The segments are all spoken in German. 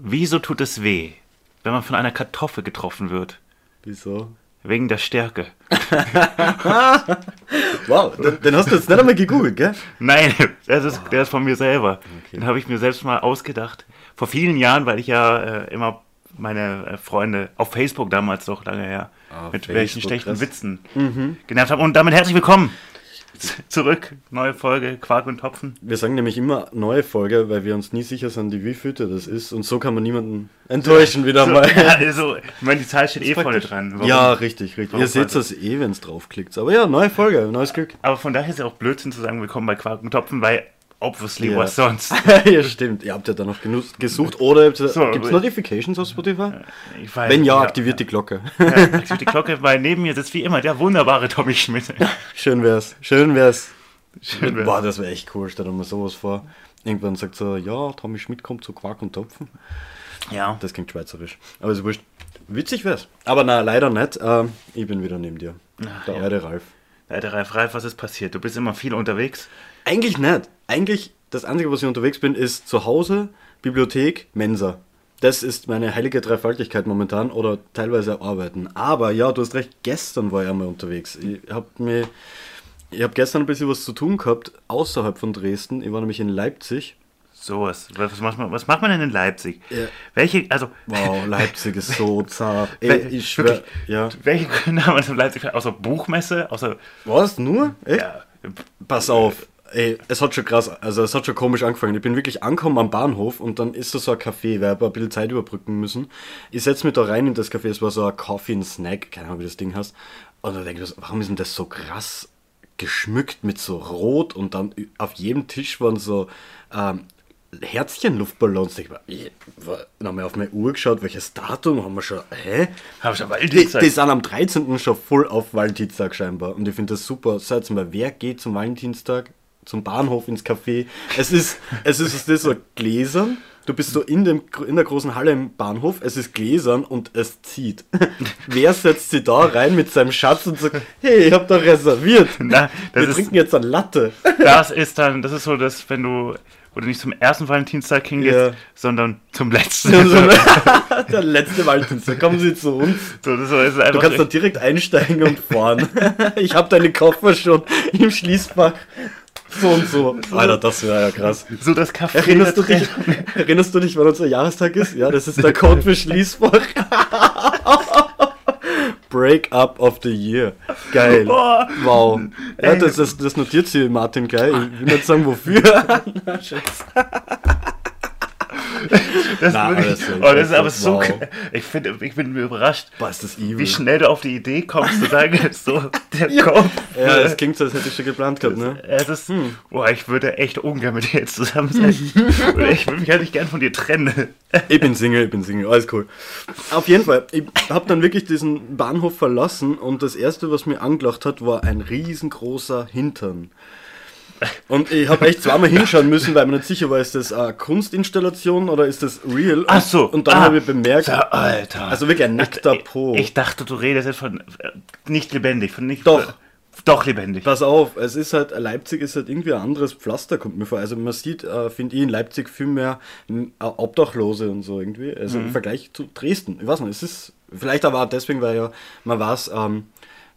Wieso tut es weh, wenn man von einer Kartoffel getroffen wird? Wieso? Wegen der Stärke. Wow, den, den hast du jetzt nicht einmal gegoogelt, gell? Nein, das ist, der ist von mir selber. Den habe ich mir selbst mal ausgedacht. Vor vielen Jahren, weil ich ja äh, immer meine äh, Freunde auf Facebook damals doch lange her Ah, mit Facebook, welchen schlechten krass. Witzen genervt habe. Und damit herzlich willkommen zurück. Neue Folge Quark und Topfen. Wir sagen nämlich immer neue Folge, weil wir uns nie sicher sind, die wievielte das ist. Und so kann man niemanden enttäuschen wieder So, mal. ja, also, ich meine, die Zahl steht eh vorne dran. Warum? Ja, richtig, richtig. Warum Ihr seht das eh, wenn es draufklickt. Aber ja, neue Folge, neues Glück. Aber von daher ist ja auch Blödsinn zu sagen, willkommen bei Quark und Topfen, weil obviously Ja. was sonst. ja, stimmt. Ihr habt ja da noch gesucht. Oder So, gibt es Notifications auf Spotify? Ich weiß, Wenn ja, aktiviert die Glocke. Ja, aktiviert die Glocke, weil neben mir sitzt wie immer der wunderbare Tommy Schmidt. Schön wär's. Schön wär's. Schön wär's. Boah, das wäre echt cool. Stell dir mal sowas vor. Irgendwann sagt so, ja, Tommy Schmidt kommt zu Quark und Topfen. Ja. Das klingt schweizerisch. Aber ist wurscht. Witzig wär's. Aber na, leider nicht. Ähm, ich bin wieder neben dir. Der ja. Ralf. Alter Ralf, Ralf, was ist passiert? Du bist immer viel unterwegs. Eigentlich nicht. Eigentlich, das Einzige, was ich unterwegs bin, ist zu Hause, Bibliothek, Mensa. Das ist meine heilige Dreifaltigkeit momentan oder teilweise arbeiten. Aber ja, du hast recht, gestern war ich einmal unterwegs. Ich habe mir, ich habe gestern ein bisschen was zu tun gehabt, außerhalb von Dresden. Ich war nämlich in Leipzig. Sowas. Was macht man, was macht man denn in Leipzig? Ja. Welche, also, Wow, Leipzig ist so zart. Ey, ich schwör, wirklich, ja. welche Gründe haben wir in Leipzig? Außer Buchmesse? Außer, Was, nur? Echt? ja, Pass auf. Ey, es hat schon krass, also es hat schon komisch angefangen. Ich bin wirklich angekommen am Bahnhof und dann ist da so ein Café, weil ich ein bisschen Zeit überbrücken müssen. Ich setze mich da rein in das Café, es war so ein Coffee and Snack, keine Ahnung, wie das Ding heißt. Und dann denke ich, warum ist denn das so krass geschmückt mit so Rot und dann auf jedem Tisch waren so ähm, Herzchen-Luftballons. Ich war, ich war, dann haben wir auf meine Uhr geschaut, welches Datum haben wir schon, hä? habe ich aber Die, die sind am 13. schon voll auf Valentinstag scheinbar. Und ich finde das super. Seid mal, wer geht zum Valentinstag zum Bahnhof ins Café? Es ist, es ist, es ist so gläsern. Du bist so in, dem, in der großen Halle im Bahnhof, es ist gläsern und es zieht. Wer setzt sich da rein mit seinem Schatz und sagt, hey, ich hab da reserviert. Na, Wir ist- trinken jetzt eine Latte. Das ist dann, das ist so, dass wenn du, du nicht zum ersten Valentinstag hingehst, Ja. sondern zum letzten. So, der letzte Valentinstag, kommen Sie zu uns. So, Du kannst dann direkt einsteigen und fahren. ich habe deine Koffer schon im Schließfach. So und so. Alter, das wäre ja krass. so das Café. Erinnerst du, dich, erinnerst du dich, wann unser Jahrestag ist? Ja, das ist der Code für Schließfach. Break-up of the year. Geil. Boah. Wow. Ja, das, das, das notiert sie Martin gleich. Ich will nicht sagen, wofür. Na, Schatz. Das, Na, wirklich, alles so, oh, das ist aber das- so. wow. Ich, finde, ich bin überrascht, Boah, ist das evil. wie schnell du auf die Idee kommst, zu sagen, so der Ja. Kopf. Ja, das klingt so, als hätte ich schon geplant gehabt, ne? Es ist, Hm. boah, ich würde echt ungern mit dir jetzt zusammen sein. Ich würde mich eigentlich gern von dir trennen. Ich bin Single, ich bin Single, alles cool. Auf jeden Fall, ich habe dann wirklich diesen Bahnhof verlassen und das erste, was mir angelacht hat, war ein riesengroßer Hintern. Und ich habe echt zweimal hinschauen müssen, weil mir nicht sicher war, ist das eine Kunstinstallation oder ist das real? Ach so, Und dann ah. habe ich bemerkt, Alter. also wirklich ein nackter Po. Ich dachte, du redest jetzt von äh, nicht lebendig, von nicht. Doch. Doch lebendig. Pass auf, es ist halt, Leipzig ist halt irgendwie ein anderes Pflaster, kommt mir vor. Also man sieht, äh, finde ich, in Leipzig viel mehr m, äh, Obdachlose und so irgendwie. Also Mhm. im Vergleich zu Dresden. Ich weiß nicht, es ist, vielleicht aber auch deswegen, weil ja, man weiß, ähm,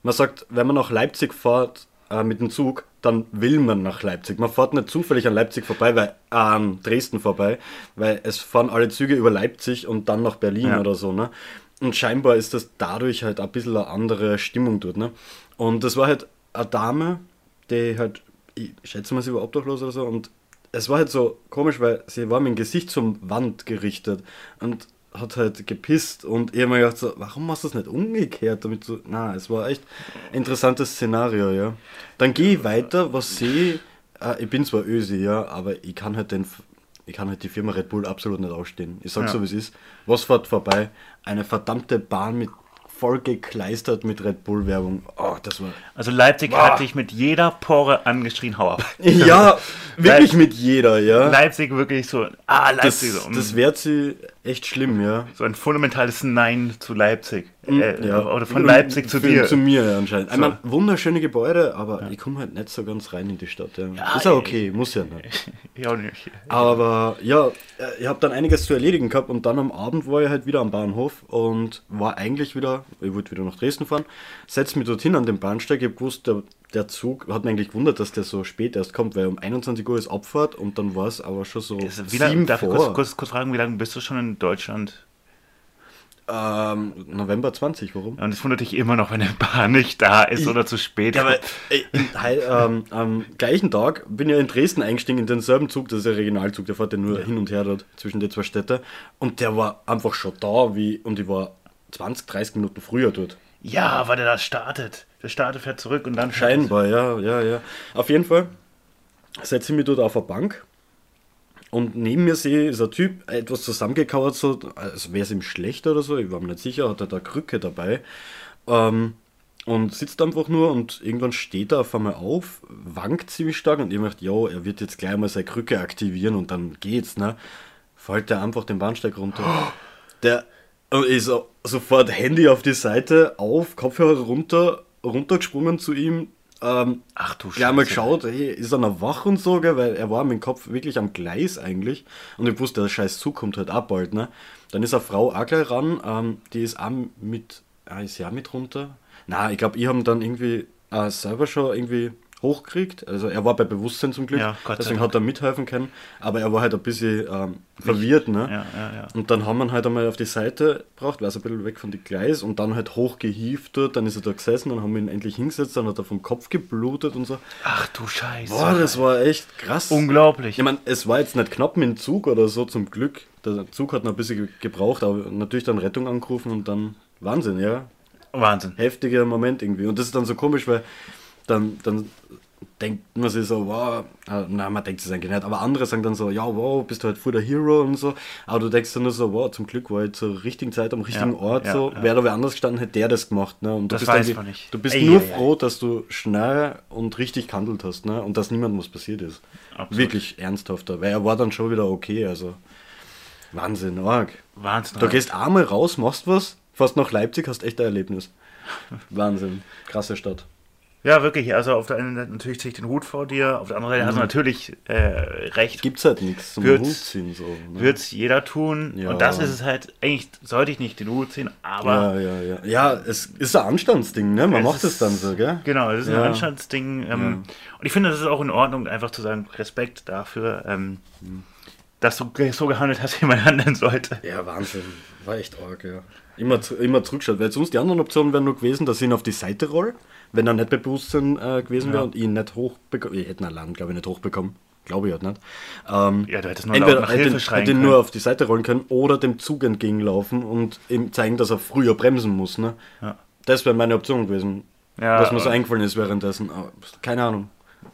man sagt, wenn man nach Leipzig fährt äh, mit dem Zug, dann will man nach Leipzig. Man fährt nicht zufällig an Leipzig vorbei, weil, äh, an Dresden vorbei, weil es fahren alle Züge über Leipzig und dann nach Berlin Ja. oder so, ne? Und scheinbar ist das dadurch halt ein bisschen eine andere Stimmung dort, ne? Und das war halt eine Dame, die halt, ich schätze mal, sie war obdachlos oder so, und es war halt so komisch, weil sie war mit dem Gesicht zum Wand gerichtet und hat halt gepisst und ich hab mir gedacht so, warum machst du das nicht umgekehrt, damit so, na, es war echt ein interessantes Szenario, ja. Dann gehe ich weiter, was sehe ich, äh, ich bin zwar Ösi, ja, aber ich kann halt den, ich kann halt die Firma Red Bull absolut nicht ausstehen. Ich sag Ja. so, wie es ist. Was fährt vorbei? Eine verdammte Bahn mit voll gekleistert mit Red Bull Werbung. Oh, das war Also Leipzig hat dich mit jeder Pore angeschrien, hau ab. ja, wirklich mit jeder, ja. Leipzig wirklich so, ah, Das, Leipzig so. mm. das wird sie echt schlimm, ja. So ein fundamentales Nein zu Leipzig. Mm, Äh, ja. Oder von Leipzig zu dir. Zu mir ja, anscheinend. So. Meine, wunderschöne Gebäude, aber ich komme halt nicht so ganz rein in die Stadt. Ja. Ja, ist ja okay, muss ja nicht. Ich auch nicht. Aber ja, äh, ich habe dann einiges zu erledigen gehabt und dann am Abend war ich halt wieder am Bahnhof und war eigentlich wieder, ich wollte wieder nach Dresden fahren, setze mich dorthin an den Bahnsteig, ich habe gewusst, der, der Zug hat mich eigentlich gewundert, dass der so spät erst kommt, weil um 21 Uhr ist Abfahrt und dann war es aber schon so Also, wie lange, sieben darf ich vor. kurz, kurz, kurz fragen, wie lange bist du schon in Deutschland? Ähm, November 20, warum? Und es wundert dich immer noch, wenn eine Bahn nicht da ist oder zu spät. Ja, aber ey, in, hei- ähm, am gleichen Tag bin ich in Dresden eingestiegen in denselben Zug, das ist der Regionalzug, der fährt ja nur hin und her dort zwischen den zwei Städten. Und der war einfach schon da, wie, und ich war 20, 30 Minuten früher dort. ja, weil der da startet. Der startet, fährt zurück und dann Scheinbar, ja, ja, ja. Auf jeden Fall setze ich mich dort auf eine Bank und neben mir sehe ich, ist ein Typ, etwas zusammengekauert, so, als wäre es ihm schlecht oder so, ich war mir nicht sicher, hat er da Krücke dabei. Ähm, und sitzt einfach nur und irgendwann steht er auf einmal auf, wankt ziemlich stark und ich dachte, ja, er wird jetzt gleich mal seine Krücke aktivieren und dann geht's, ne? Fällt er einfach den Bahnsteig runter. Der ich so, sofort Handy auf die Seite, auf, Kopfhörer runter, runtergesprungen zu ihm. Ähm, Ach du Gleich mal Scheiße. geschaut, hey, ist er noch wach und so, gell? weil er war mit dem Kopf wirklich am Gleis eigentlich. Und ich wusste, der scheiß Zug kommt halt auch bald, ne? Dann ist eine Frau auch gleich ran, ähm, die ist auch mit, ah, ist sie auch mit runter? Na, ich glaube, ich habe ihn dann irgendwie äh, selber schon irgendwie hochgekriegt. Also er war bei Bewusstsein zum Glück, Ja, deswegen hat er mithelfen können. Aber er war halt ein bisschen ähm, verwirrt, ne? Ja, ja, ja. Und dann haben wir ihn halt einmal auf die Seite gebracht, weil es ein bisschen weg von die Gleis und dann halt hochgehieft dort, dann ist er da gesessen, dann haben wir ihn endlich hingesetzt, dann hat er vom Kopf geblutet und so. Ach du Scheiße. Boah, das war echt krass. Unglaublich. Ich meine, es war jetzt nicht knapp mit dem Zug oder so, zum Glück. Der Zug hat noch ein bisschen ge- gebraucht, aber natürlich dann Rettung angerufen und dann Wahnsinn, ja. Wahnsinn. Heftiger Moment irgendwie. Und das ist dann so komisch, weil dann, dann denkt man sich so, wow, äh, nein, man denkt es eigentlich nicht, aber andere sagen dann so, ja, wow, bist du halt voll der Hero und so. Aber du denkst dann nur so, wow, zum Glück war ich zur richtigen Zeit am richtigen Ja, Ort ja, so. ja. Wäre da wer anders gestanden, hätte der das gemacht. Ne? Und du Das bist weiß man nicht. Du bist Ei, nur ei. froh, dass du schnell und richtig gehandelt hast ne? und dass niemandem was passiert ist. Absolut. Wirklich ernsthafter, weil er war dann schon wieder okay, also Wahnsinn, arg. Wahnsinn. Du gehst einmal raus, machst was, fast nach Leipzig, hast echt ein Erlebnis. Wahnsinn, krasse Stadt. Ja, wirklich. Also auf der einen Seite natürlich ziehe ich den Hut vor dir, auf der anderen Seite hast Mhm. du natürlich äh, recht. Gibt's halt nichts zum Wird's- Hut ziehen so. Ne? Wird es jeder tun. Ja. Und das ist es halt, eigentlich sollte ich nicht den Hut ziehen, aber ja, ja, ja. Ja, es ist ein Anstandsding, ne? Man Es macht es dann so, gell? Genau, das ist Ja. ein Anstandsding. Ähm, Und ich finde, das ist auch in Ordnung, einfach zu sagen, Respekt dafür, ähm, dass du so gehandelt hast, wie man handeln sollte. Ja, Wahnsinn. War echt arg, ja. Immer, immer zurückschaut, weil sonst die anderen Optionen wären nur gewesen, dass ich ihn auf die Seite roll, wenn er nicht bei Bewusstsein äh, gewesen wäre Ja. und ihn nicht hochbekommen. Ich hätte ihn allein, glaube ich, nicht hochbekommen. Glaube ich halt nicht. Ähm, Ja, du hättest nur Entweder hätte, ihn- hätte ihn nur auf die Seite rollen können oder dem Zug entgegenlaufen und ihm zeigen, dass er früher bremsen muss. Ne? Ja. Das wäre meine Option gewesen. Ja, was mir so aber- eingefallen ist währenddessen. Aber keine Ahnung.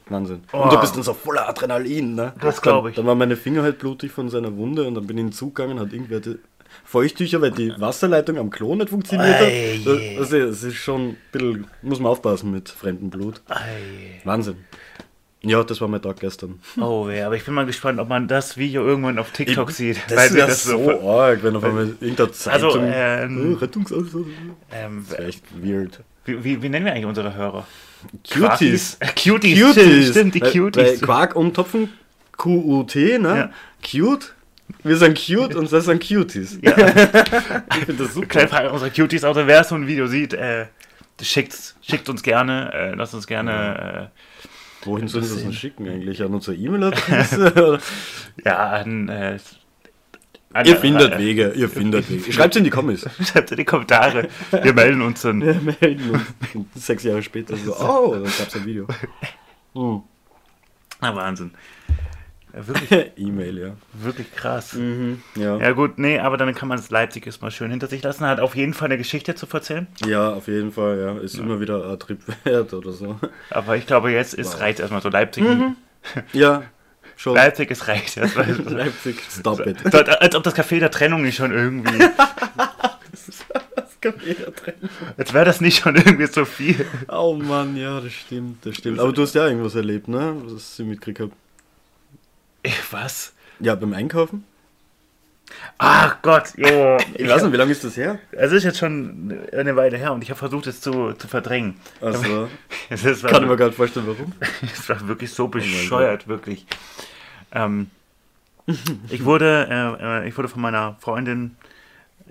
Wahnsinn. Oh. Und du bist dann so voller Adrenalin. Ne? Das glaub ich. Dann, waren meine Finger halt blutig von seiner Wunde und dann bin ich in den Zug gegangen, hat irgendwer die Feuchttücher, weil die Wasserleitung am Klo nicht funktioniert hat. Ei, Das, je. das, ist, das ist schon ein bisschen, muss man aufpassen mit fremdem Blut. Ei. Wahnsinn. Ja, das war mein Tag gestern. Oh, ja, aber ich bin mal gespannt, ob man das Video irgendwann auf TikTok sieht. Das weil wäre das so arg, wenn auf einmal irgendeine Also, Zeitung... ähm, Oh, Rettungsaussatz. Ähm, Das wäre echt weird. wie, wie, wie nennen wir eigentlich unsere Hörer? Cuties. Äh, Cuties, stimmt, stimmt, die Cuties. Quark umtopfen, Q-U-T, ne? Ja. Cute. Wir sind cute und das sind Cuties. Ja. Ich finde das super. Kleine Frage unsere Cuties, auch wer so ein Video sieht, äh, schickt, schickt uns gerne, äh, lasst uns gerne, Wohin sollen wir das denn schicken eigentlich? An unsere E-Mail-Adresse? Äh, ja, an, äh, an ihr findet äh, Wege, ihr findet Wege. Schreibt es in die Kommis. Schreibt in die Kommentare. Wir melden uns dann. Wir melden uns sechs Jahre später so, oh, da gab es ein Video. Hm. Na, Wahnsinn. Ja, wirklich, E-Mail, ja. wirklich krass. Mhm, ja. Ja gut, nee, aber dann kann man es Leipzig erstmal schön hinter sich lassen. Hat auf jeden Fall eine Geschichte zu erzählen. Ja, auf jeden Fall, ja. Ist immer wieder ein Trip wert oder so. Aber ich glaube, jetzt ist Wow. reicht erstmal so Leipzig. Ja, schon. Leipzig ist reicht. Leipzig, stop it. So, als ob das Café der Trennung nicht schon irgendwie. Als wäre das nicht schon irgendwie so viel. Oh Mann, ja, das stimmt, das stimmt. Aber du hast ja irgendwas erlebt, ne? Was ich mitgekriegt habe. Was? Ja, beim Einkaufen? Ach Gott, jo. Ich weiß nicht, wie lange ist das her? Es ist jetzt schon eine Weile her und ich habe versucht, es zu, zu verdrängen. Also, Es ist, kann ich mir gar nicht vorstellen, warum. Es war wirklich so Oh bescheuert, wirklich. Ähm, ich, wurde, äh, äh, ich wurde von meiner Freundin,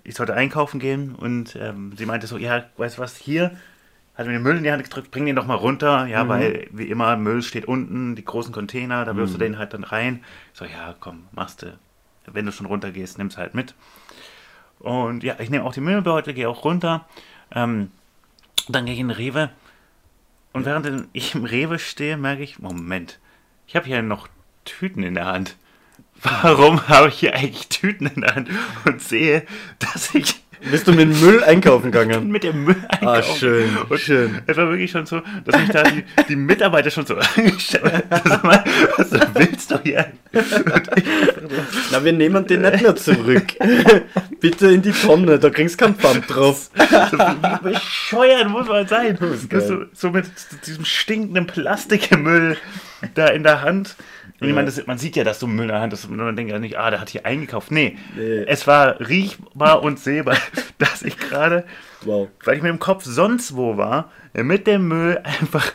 ich sollte einkaufen gehen und ähm, sie meinte so, ja, weißt du was, hier, hat mir den Müll in die Hand gedrückt, bring den doch mal runter, ja, weil wie immer, Müll steht unten, die großen Container, da wirfst du den halt dann rein. Ich so, ja, komm, machst du. Wenn du schon runter gehst, nimm's halt mit. Und ja, ich nehme auch die Müllbeutel, gehe auch runter. Ähm, dann gehe ich in den Rewe. Und während ich im Rewe stehe, merke ich, Moment, ich habe hier noch Tüten in der Hand. Warum habe ich hier eigentlich Tüten in der Hand und sehe, dass ich Bist du mit Müll einkaufen gegangen? mit dem Müll einkaufe? Ah, schön, Und schön. Es war wirklich schon so, dass mich da die, die Mitarbeiter schon so angeschaut haben. Was willst du hier? Na, wir nehmen den nicht mehr zurück. Bitte in die Tonne, da kriegst du keinen Pfand drauf. So, bescheuert muss man sein? so, so mit diesem stinkenden Plastikmüll da in der Hand. Und ich meine, das, man sieht ja, dass du Müll in der Hand hast und man denkt ja nicht, ah, der hat hier eingekauft. Nee, Nee. es war riechbar und sehbar, dass ich gerade, Wow. weil ich mit dem Kopf sonst wo war, mit dem Müll einfach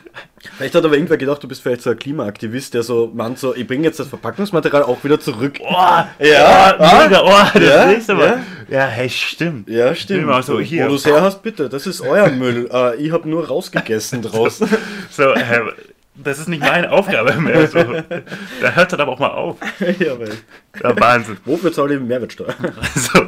Vielleicht hat aber irgendwer gedacht, du bist vielleicht so ein Klimaaktivist, der so meint so, ich bringe jetzt das Verpackungsmaterial auch wieder zurück. Oh, Ja, ja, ah, mega, oh, das ja, nächste Mal. ja. Ja, hey, stimmt. Ja, stimmt. Immer so, hier. Wo du her hast, bitte, das ist euer Müll. Äh, ich habe nur rausgegessen draus. So, äh, das ist nicht meine Aufgabe mehr. So. Da hört dann aber auch mal auf. ja, weil, Ja, Wahnsinn. wofür zahle ich Mehrwertsteuer? So.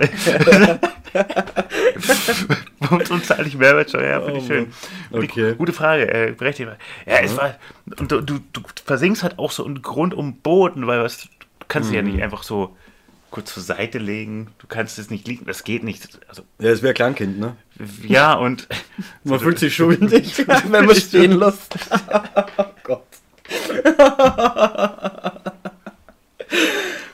Wozu zahle ich Mehrwertsteuer? Ja, finde ich Oh schön. Okay. Gute Frage, äh, berechtigt. Ja, es war, und du, du, du versinkst halt auch so in Grund um Boden, weil was, du kannst Mhm. ja nicht einfach so kurz zur Seite legen. Du kannst es nicht liegen, das geht nicht. Also, Ja, es wäre ein Kleinkind, ne? ja, und Man fühlt sich schuldig, wenn man stehen lässt.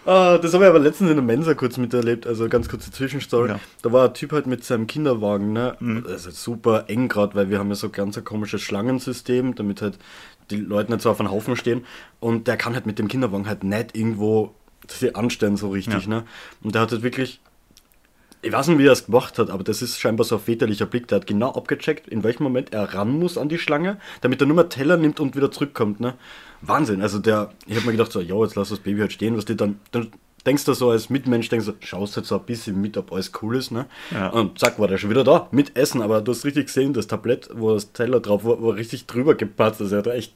Ah, das habe ich aber letztens in der Mensa kurz miterlebt, also ganz kurze Zwischenstory. Ja. Da war ein Typ halt mit seinem Kinderwagen, ne? Das ist super eng gerade, weil wir haben ja so ganz ein komisches Schlangensystem, damit halt die Leute nicht so auf einen Haufen stehen. Und der kann halt mit dem Kinderwagen halt nicht irgendwo sich anstellen so richtig, Ja. ne? Und der hat halt wirklich ich weiß nicht, wie er es gemacht hat, aber das ist scheinbar so ein väterlicher Blick. Der hat genau abgecheckt, in welchem Moment er ran muss an die Schlange, damit er nur mehr Teller nimmt und wieder zurückkommt. Ne? Wahnsinn. Also der, ich habe mir gedacht, so, ja, jetzt lass das Baby halt stehen, was die dann, dann denkst du so als Mitmensch, denkst du, schaust halt so ein bisschen mit, ob alles cool ist. Ne? Ja. Und zack, war der schon wieder da, mit Essen. Aber du hast richtig gesehen, das Tablett, wo das Teller drauf war, war richtig drüber gepatzt. Also er hat echt,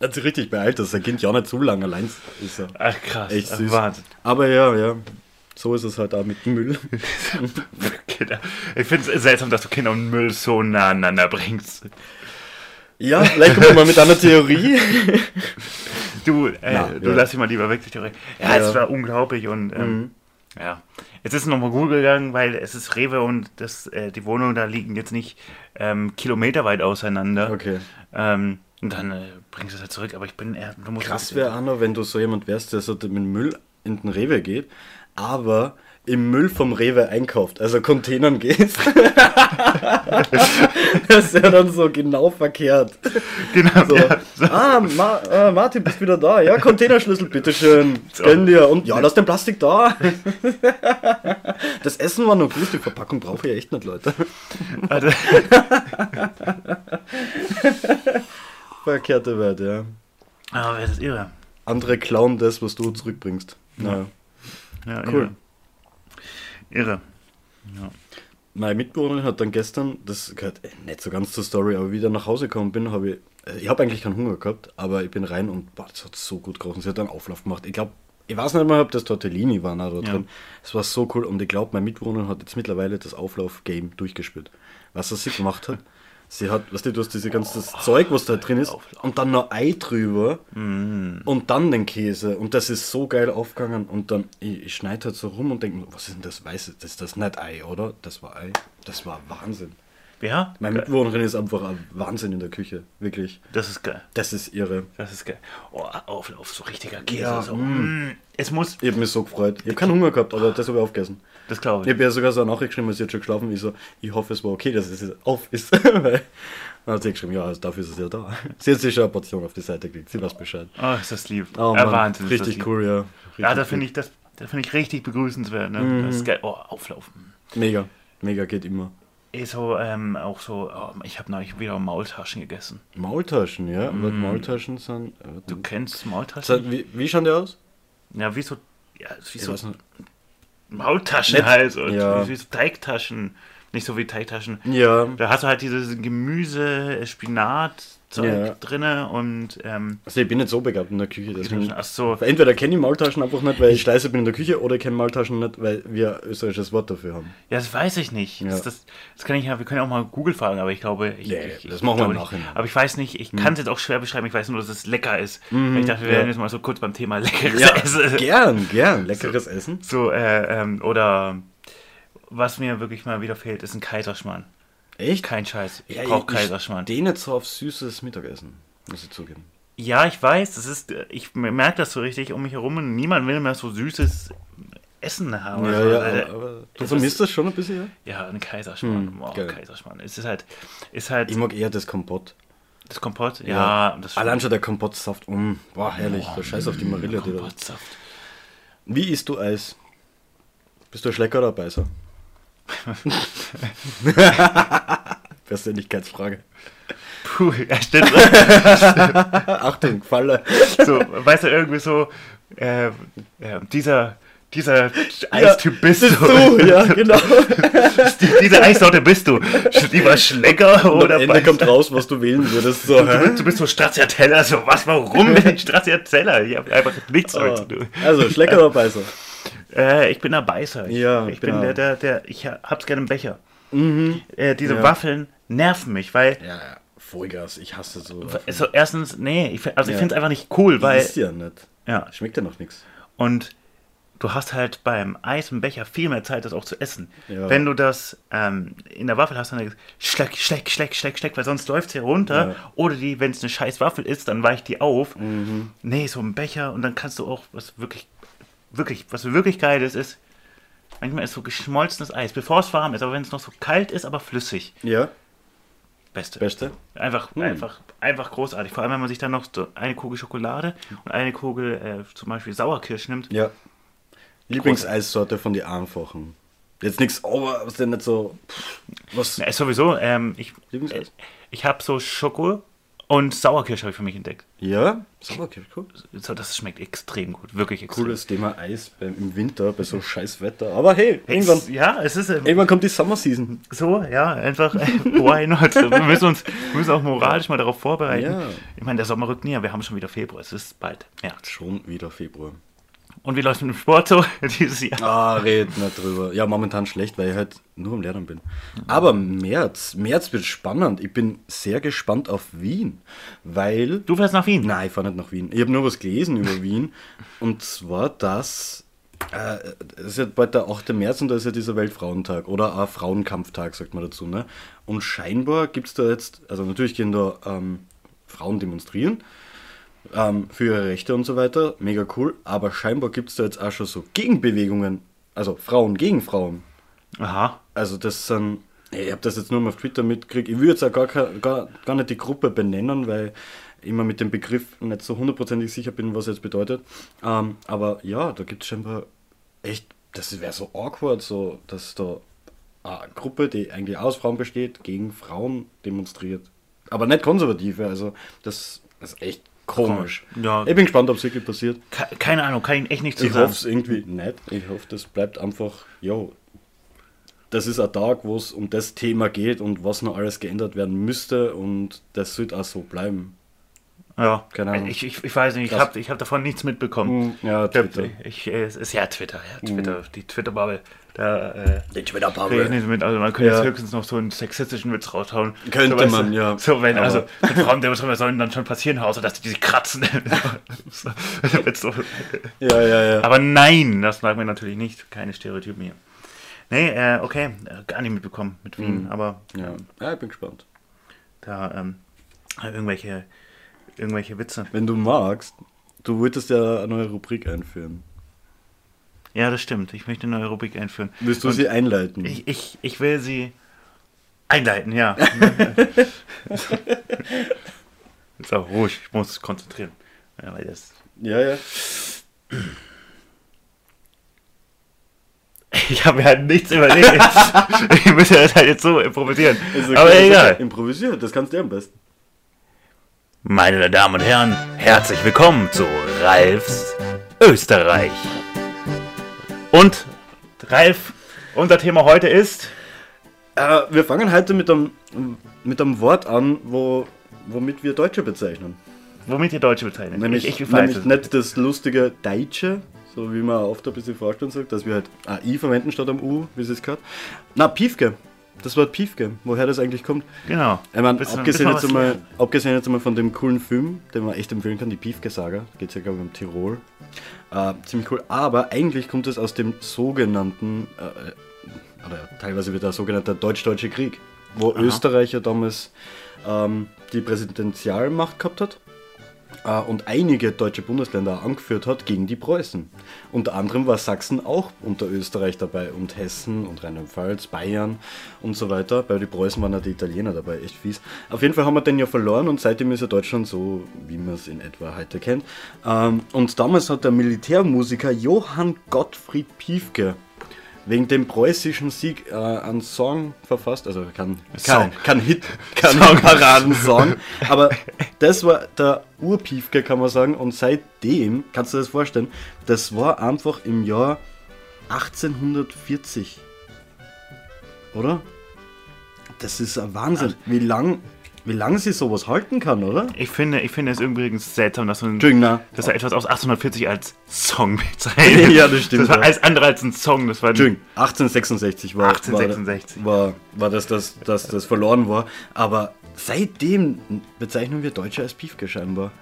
hat sich richtig beeilt, dass sein Kind ja auch nicht so lange allein ist. Ach krass, Echt ach, süß. Wahnsinn. Aber ja, ja, so ist es halt auch mit Müll. Kinder. Ich finde es seltsam, dass du Kinder und Müll so nah aneinander bringst. Ja, vielleicht kommen wir mal mit einer Theorie. Du, äh, Na, du ja. lass dich mal lieber weg. Ja, Ja. es war unglaublich und ähm, Mhm. ja. Jetzt ist es nochmal gut gegangen, weil es ist Rewe und das, äh, die Wohnungen da liegen jetzt nicht ähm, kilometerweit auseinander. Okay. Ähm, und dann äh, bringst du es halt zurück, aber ich bin eher. Krass wäre auch noch, wenn du so jemand wärst, der so mit Müll in den Rewe geht, aber im Müll vom Rewe einkauft, also Containern gehst. das ist ja dann so genau verkehrt. Genau, So, ja, ah, Ma äh, Martin, bist wieder da. Ja, Containerschlüssel, bitteschön. Gönn dir. Und ja, lass den Plastik da. Das Essen war noch gut, die Verpackung brauche ich echt nicht, Leute. Also, Verkehrte Welt, ja. aber das ist irre. Andere klauen das, was du zurückbringst. Ja. Ja, Cool. Irre. irre. Meine Mitbewohnerin hat dann gestern, das gehört äh, nicht so ganz zur Story, aber wie ich dann nach Hause gekommen bin, habe ich, äh, ich habe eigentlich keinen Hunger gehabt, aber ich bin rein und boah, das hat so gut gerochen. Sie hat einen Auflauf gemacht. Ich glaube, ich weiß nicht mal, ob das Tortellini waren da Ja. drin. Es war so cool und ich glaube, meine Mitbewohnerin hat jetzt mittlerweile das Auflauf-Game durchgespielt. Was was sie gemacht hat, sie hat, weißt du, du hast diese ganze Zeug, was da drin ist, und dann noch Ei drüber Mm. und dann den Käse. Und das ist so geil aufgegangen. Und dann, ich, ich schneide halt so rum und denke, was ist denn das Weiße? Das ist das nicht Ei, oder? Das war Ei. Das war Wahnsinn. Ja, Meine geil. Mitbewohnerin ist einfach ein Wahnsinn in der Küche. Wirklich. das ist geil. Das ist irre. Das ist geil. Oh, Auflauf, so richtiger Käse. Ja, so. mm. Es muss, Ich habe mich so gefreut. Ich habe keinen Hunger gehabt, aber das habe ich aufgegessen. Das glaube Ich ich. habe ja sogar so eine Nachricht geschrieben, weil sie hat schon geschlafen. Ich so, ich hoffe, es war okay, dass es jetzt auf ist. Weil- dann hat sie geschrieben, ja, also dafür ist es ja da. Sie hat sich schon eine Portion auf die Seite gelegt. Sie weiß Bescheid. Oh, ist das lieb. Oh, ja, Wahnsinn. Richtig cool, ja. Ja, da Richtig finde ich, das, das finde ich richtig begrüßenswert. Ne? Mhm. Das ist geil. Oh, auflaufen. Mega. Mega geht immer. Eh so, ähm, auch so, oh, ich habe neulich wieder Maultaschen gegessen. Maultaschen, ja. Was Maultaschen sind. äh, Du kennst Maultaschen? wie, wie schauen die aus? Ja, wie so, ja, wie Ich so. Maultaschen halt. Und ja. wie, wie so Teigtaschen. Nicht so wie Teigtaschen. Ja. Da hast du halt dieses Gemüse, Spinat, Zeug Ja. drinne und ähm, Also ich bin nicht so begabt in der Küche. Deswegen ach so, Entweder kenne ich Maultaschen einfach nicht, weil ich scheiße bin in der Küche, oder kenne Maultaschen nicht, weil wir österreichisches Wort dafür haben. ja, das weiß ich nicht. Ja. Das, das, das kann ich ja, wir können ja auch mal Google fragen, aber ich glaube, ich, Nee, ich, das ich machen wir. Nachhinein. Aber ich weiß nicht, ich kann es jetzt auch schwer beschreiben, ich weiß nur, dass es lecker ist. ich dachte, wir ja. werden jetzt mal so kurz beim Thema leckeres Ja, Essen. gern, gern. Leckeres Essen. So, äh, ähm, oder was mir wirklich mal wieder fehlt, ist ein Kaiserschmarrn. Echt? Kein Scheiß. Ich Ja, brauche ich Kaiserschmarrn. stehe nicht so auf süßes Mittagessen, muss ich zugeben. Ja, ich weiß, das ist, ich merke das so richtig um mich herum und niemand will mehr so süßes Essen haben. Ja, Also, ja, weil- aber, du vermisst das schon ein bisschen, ja? Ja, ein Kaiserschmarrn. Hm, geil. Kaiserschmarrn. Es ist halt, ist halt Ich mag eher das Kompott. das Kompott. Ja, das Allein schon der Kompottsaft. Mm, boah, herrlich. der Scheiß auf die Marille. Kompottsaft. Wie isst du Eis? Bist du ein Schlecker oder Beißer? Persönlichkeitsfrage. Puh, ja, stimmt. Achtung, Falle. so, weißt du, irgendwie so, äh, äh, dieser, dieser Eistyp bist, Bist du. du, ja, genau. Die- Diese Eissorte bist du. Lieber Schlecker oder am Ende Beißer? kommt raus, was du wählen würdest. So, Du bist, du bist so Stracciatella, so was, warum bin ich Stracciatella? Ich habe einfach nichts damit zu tun. Also, Schlecker oder Beißer? Äh, ich bin der Beißer. Ich, Ja, ich bin genau. der, der, der, ich hab's gerne im Becher. Mhm. Äh, diese Ja. Waffeln nerven mich, weil, Ja, ja. Vollgas, ich hasse so. also erstens, nee, ich, find- also ich Ja. finde es einfach nicht cool, weil, ist ja nicht. ja, Schmeckt ja noch nichts. und du hast halt beim Eis im Becher viel mehr Zeit, das auch zu essen. Ja. Wenn du das ähm, in der Waffel hast, dann schleck, schleck, schleck, schleck, schleck, weil sonst läuft es hier runter. Ja. Oder die, wenn es eine scheiß Waffel ist, dann weicht die auf. Mhm. Nee, so ein Becher und dann kannst du auch, was wirklich, wirklich, was wirklich geil ist, ist, manchmal ist so geschmolzenes Eis, bevor es warm ist, aber wenn es noch so kalt ist, aber flüssig. Ja, Beste. beste. Einfach, Hm. einfach, einfach großartig. Vor allem, wenn man sich dann noch so eine Kugel Schokolade und eine Kugel äh, zum Beispiel Sauerkirsch nimmt. Ja. Lieblingseissorte von die Einfachen. Jetzt nichts, aber was denn nicht so. pff, Was? Na, sowieso, ähm, ich, äh, Lieblingseis? ich habe so Schoko und Sauerkirsch habe ich für mich entdeckt. Ja, Sauerkirsch, cool. So, das schmeckt extrem gut, wirklich extrem. Cooles Thema Eis beim, im Winter bei so scheiß Wetter. Aber hey, Hey, irgendwann, Ja, es ist äh, irgendwann kommt die Summer Season. so, ja, einfach, äh, why not? Wir müssen uns wir müssen auch moralisch mal darauf vorbereiten. Ja. Ich meine, der Sommer rückt näher, wir haben schon wieder Februar, es ist bald März. Schon wieder Februar. Und wie läuft es mit dem Sport so dieses Jahr? Ah, red nicht drüber. Ja, momentan schlecht, weil ich halt nur am Lernen bin. Aber März, März wird spannend. Ich bin sehr gespannt auf Wien, weil Du fährst nach Wien? Nein, ich fahre nicht nach Wien. Ich habe nur was gelesen über Wien. Und zwar, dass. Äh, es ist ja bald der 8. März und da ist ja dieser Weltfrauentag oder auch Frauenkampftag, sagt man dazu. Ne? Und scheinbar gibt es da jetzt, also natürlich gehen da ähm, Frauen demonstrieren ähm, für ihre Rechte und so weiter. Mega cool. Aber scheinbar gibt es da jetzt auch schon so Gegenbewegungen. Also Frauen gegen Frauen. Aha. Also das sind, ich habe das jetzt nur mal auf Twitter mitgekriegt. Ich will jetzt auch gar, gar, gar nicht die Gruppe benennen, weil ich immer mit dem Begriff nicht so hundertprozentig sicher bin, was er jetzt bedeutet. Ähm, aber ja, da gibt es scheinbar echt, das wäre so awkward, so, dass da eine Gruppe, die eigentlich aus Frauen besteht, gegen Frauen demonstriert. Aber nicht konservative, also das ist echt komisch. Ja. Ich bin gespannt, ob es wirklich passiert. Ke- Keine Ahnung, kann ich echt nicht zu Ich hoffe es irgendwie nicht. Ich hoffe, das bleibt einfach, jo, das ist ein Tag, wo es um das Thema geht und was noch alles geändert werden müsste und das sollte auch so bleiben. Ja, Keine Ahnung. Ich, ich, ich weiß nicht, ich habe ich hab davon nichts mitbekommen. Ja, Ich, hab- Twitter. ich, äh, es ist ja Twitter, ja, Twitter, die Twitter-Bubble. Da äh, Die krieg ich Twitter-Bubble. nicht mit, also man könnte Ja. jetzt höchstens noch so einen sexistischen Witz raushauen. Könnte so, man, ja. So, wenn, Aber- also, mit Frauen demonstrieren, was soll denn dann schon passieren, außer dass die sich kratzen. so, so. Ja, ja, ja. Aber nein, das mag mir natürlich nicht, keine Stereotypen hier. Nee, äh, okay, äh, gar nicht mitbekommen mit Wien, aber ja. ja, ich bin gespannt. da ähm, irgendwelche, irgendwelche Witze. Wenn du magst, du wolltest ja eine neue Rubrik einführen. Ja, das stimmt. Ich möchte eine neue Rubrik einführen. Willst du Und sie einleiten? Ich, ich, ich will sie einleiten, ja. so, ruhig, ich muss konzentrieren. Ja, weil das, ja, ja. Ich habe mir halt nichts überlegt. ich müsste das halt jetzt so improvisieren. Okay, Aber egal. Improvisiert, das kannst du am besten. Meine Damen und Herren, herzlich willkommen zu Ralfs Österreich. Und Ralf, unser Thema heute ist. Äh, wir fangen heute mit einem, mit einem Wort an, wo, womit wir Deutsche bezeichnen. Womit ihr Deutsche bezeichnet. Nämlich, ich, ich nämlich nicht das lustige Deutsche, so wie man oft ein bisschen vorstellen sagt, dass wir halt AI verwenden statt am U, wie es gehört. Na, Piefke. Das Wort Piefke, woher das eigentlich kommt. Genau. Ich meine, abgesehen, jetzt einmal, abgesehen jetzt einmal von dem coolen Film, den man echt empfehlen kann, die Piefke-Saga, geht ja glaube ich um Tirol. Äh, ziemlich cool, aber eigentlich kommt es aus dem sogenannten, äh, oder teilweise wird der sogenannte Deutsch-Deutsche Krieg, wo Österreich ja damals ähm, die Präsidentialmacht gehabt hat äh, und einige deutsche Bundesländer angeführt hat gegen die Preußen. Unter anderem war Sachsen auch unter Österreich dabei und Hessen und Rheinland-Pfalz, Bayern und so weiter. Bei den Preußen waren ja die Italiener dabei, echt fies. Auf jeden Fall haben wir den ja verloren und seitdem ist ja Deutschland so, wie man es in etwa heute kennt. Ähm, und damals hat der Militärmusiker Johann Gottfried Piefke wegen dem preußischen Sieg äh, einen Song verfasst, also kein, kein, kein Hit, kein Paradensong, aber das war der Urpiefke, kann man sagen, und seitdem, kannst du dir das vorstellen, das war einfach im Jahr 1840, oder? Das ist ein Wahnsinn, wie lang, wie lang sie sowas halten kann, oder? Ich finde, ich finde es übrigens seltsam, dass man na. dass er etwas aus 1840 als Song bezeichnet. Ja, das stimmt, Das war ja. alles andere als ein Song. Das war Entschuldigung, 1866 war, 1866. war, war, war das, das, das, das verloren war. Aber seitdem bezeichnen wir Deutsche als Piefke scheinbar.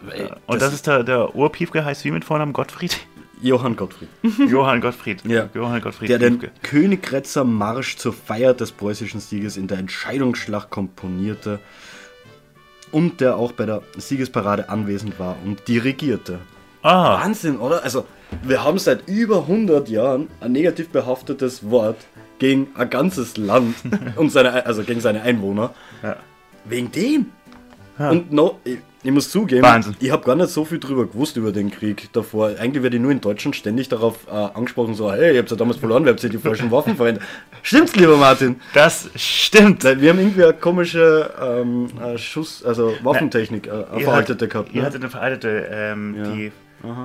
Weil Und das, ist der, der Urpiefke heißt wie mit Vornamen Gottfried? Johann Gottfried. Johann Gottfried. Ja. Johann Gottfried Der den. Königgrätzer Marsch zur Feier des preußischen Sieges in der Entscheidungsschlacht komponierte und der auch bei der Siegesparade anwesend war und dirigierte. Ah, Wahnsinn, oder? Also, wir haben seit über 100 Jahren ein negativ behaftetes Wort gegen ein ganzes Land und seine, also gegen seine Einwohner. Ja. Wegen dem. Und no, ich, ich muss zugeben, Wahnsinn. ich habe gar nicht so viel drüber gewusst über den Krieg davor. Eigentlich werde ich nur in Deutschland ständig darauf äh, angesprochen, so, hey, ihr habt ja damals verloren, ihr habt ja die falschen Waffen verwendet. Stimmt's, lieber Martin? das stimmt. Wir haben irgendwie eine komische ähm, äh, Schuss, also Waffentechnik, äh, eine Ihr veraltete hat- gehabt. Ihr Ne? hattet eine veraltete. Ähm, Ja. Die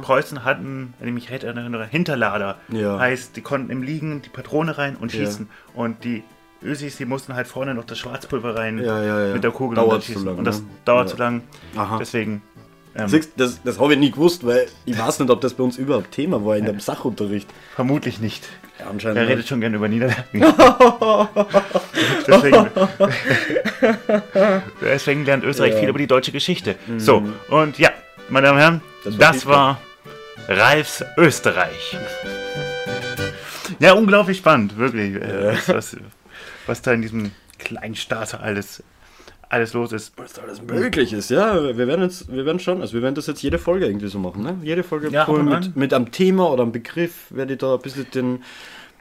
Preußen hatten, wenn ich mich recht erinnere, Hinterlader. Ja. Heißt, die konnten im Liegen die Patrone rein und Ja. schießen. Und die Ösis, die mussten halt vorne noch das Schwarzpulver rein Ja, ja, ja. mit der Kugel Dauert und zu lang, und das ne? dauert Ja. zu lang. Aha. Deswegen. Ähm, das das habe ich nie gewusst, weil ich weiß nicht, ob das bei uns überhaupt Thema war in dem Sachunterricht. vermutlich nicht. Ja, anscheinend. Er nicht. redet schon gern über Niederlage. deswegen, deswegen lernt Österreich Ja. viel über die deutsche Geschichte. So, und ja, meine Damen und Herren, Das das war war, Ralfs Österreich. Ja, unglaublich spannend, wirklich. äh, Was, was, was da in diesem kleinen Staat alles, alles los ist. Was da alles möglich ist, ja. Wir werden jetzt, wir werden schon, also wir werden das jetzt jede Folge irgendwie so machen, ne? Jede Folge Ja, voll mit, mit einem Thema oder einem Begriff werde ich da ein bisschen den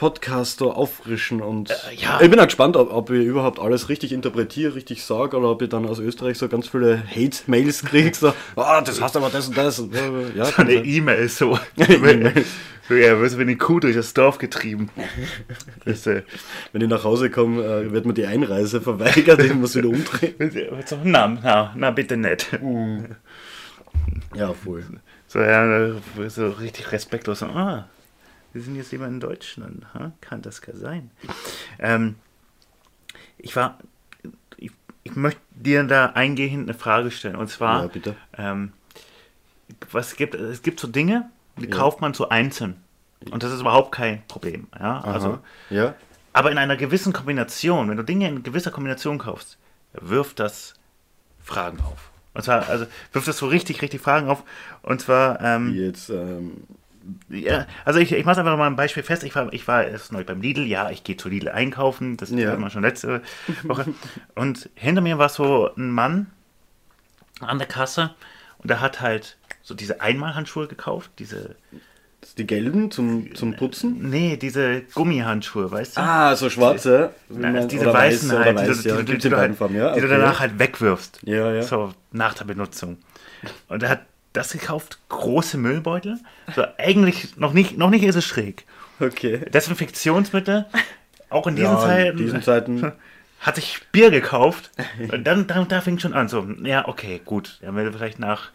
Podcast da auffrischen und ja. ich bin auch gespannt, ob, ob ich überhaupt alles richtig interpretiere, richtig sage oder ob ich dann aus Österreich so ganz viele Hate-Mails kriege, so, ah, das heißt aber das und das. Und, äh, ja, kann Eine. E-Mail so. E-Mail. ja, wirst du wie eine Kuh durch das Dorf getrieben. Äh, Wenn ich nach Hause komme, äh, wird mir die Einreise verweigert, ich muss wieder umdrehen. so, na, na, na, bitte nicht. Ja, voll. So, ja, so richtig respektlos. Ah, wir sind jetzt jemand in Deutschland. Ha? Kann das gar sein? Ähm, ich war. Ich, ich möchte dir da eingehend eine Frage stellen. Und zwar, Ja, bitte. ähm, was gibt, es gibt so Dinge, die Ja. kauft man so einzeln. Und das ist überhaupt kein Problem. Ja? Also, ja, aber in einer gewissen Kombination, wenn du Dinge in gewisser Kombination kaufst, wirft das Fragen auf. Und zwar, also wirft das so richtig, richtig Fragen auf. Und zwar, ähm, jetzt, ähm, ja, also ich, ich mache einfach mal ein Beispiel fest. Ich war, ich war erst neu beim Lidl. Ja, ich gehe zu Lidl einkaufen. Das Ja. hatten wir schon letzte Woche. Und hinter mir war so ein Mann an der Kasse und der hat halt so diese Einmalhandschuhe gekauft. Diese, die gelben zum, zum Putzen. nee, diese Gummihandschuhe, weißt du? Ah, so schwarze. Na, man- diese weißen weiß, halt, die, weiß, du, ja, die, du- gibt's die, du halt, Farben, ja. die du okay. danach halt wegwirfst. Ja, ja. So nach der Benutzung. Und er hat das gekauft, große Müllbeutel. So, eigentlich noch nicht, noch nicht ist es schräg. Okay. Desinfektionsmittel, auch in diesen Ja, Zeiten. in diesen Zeiten. hat sich Bier gekauft. Und dann, dann da fängt schon an. So, ja, okay, gut. Er will vielleicht nach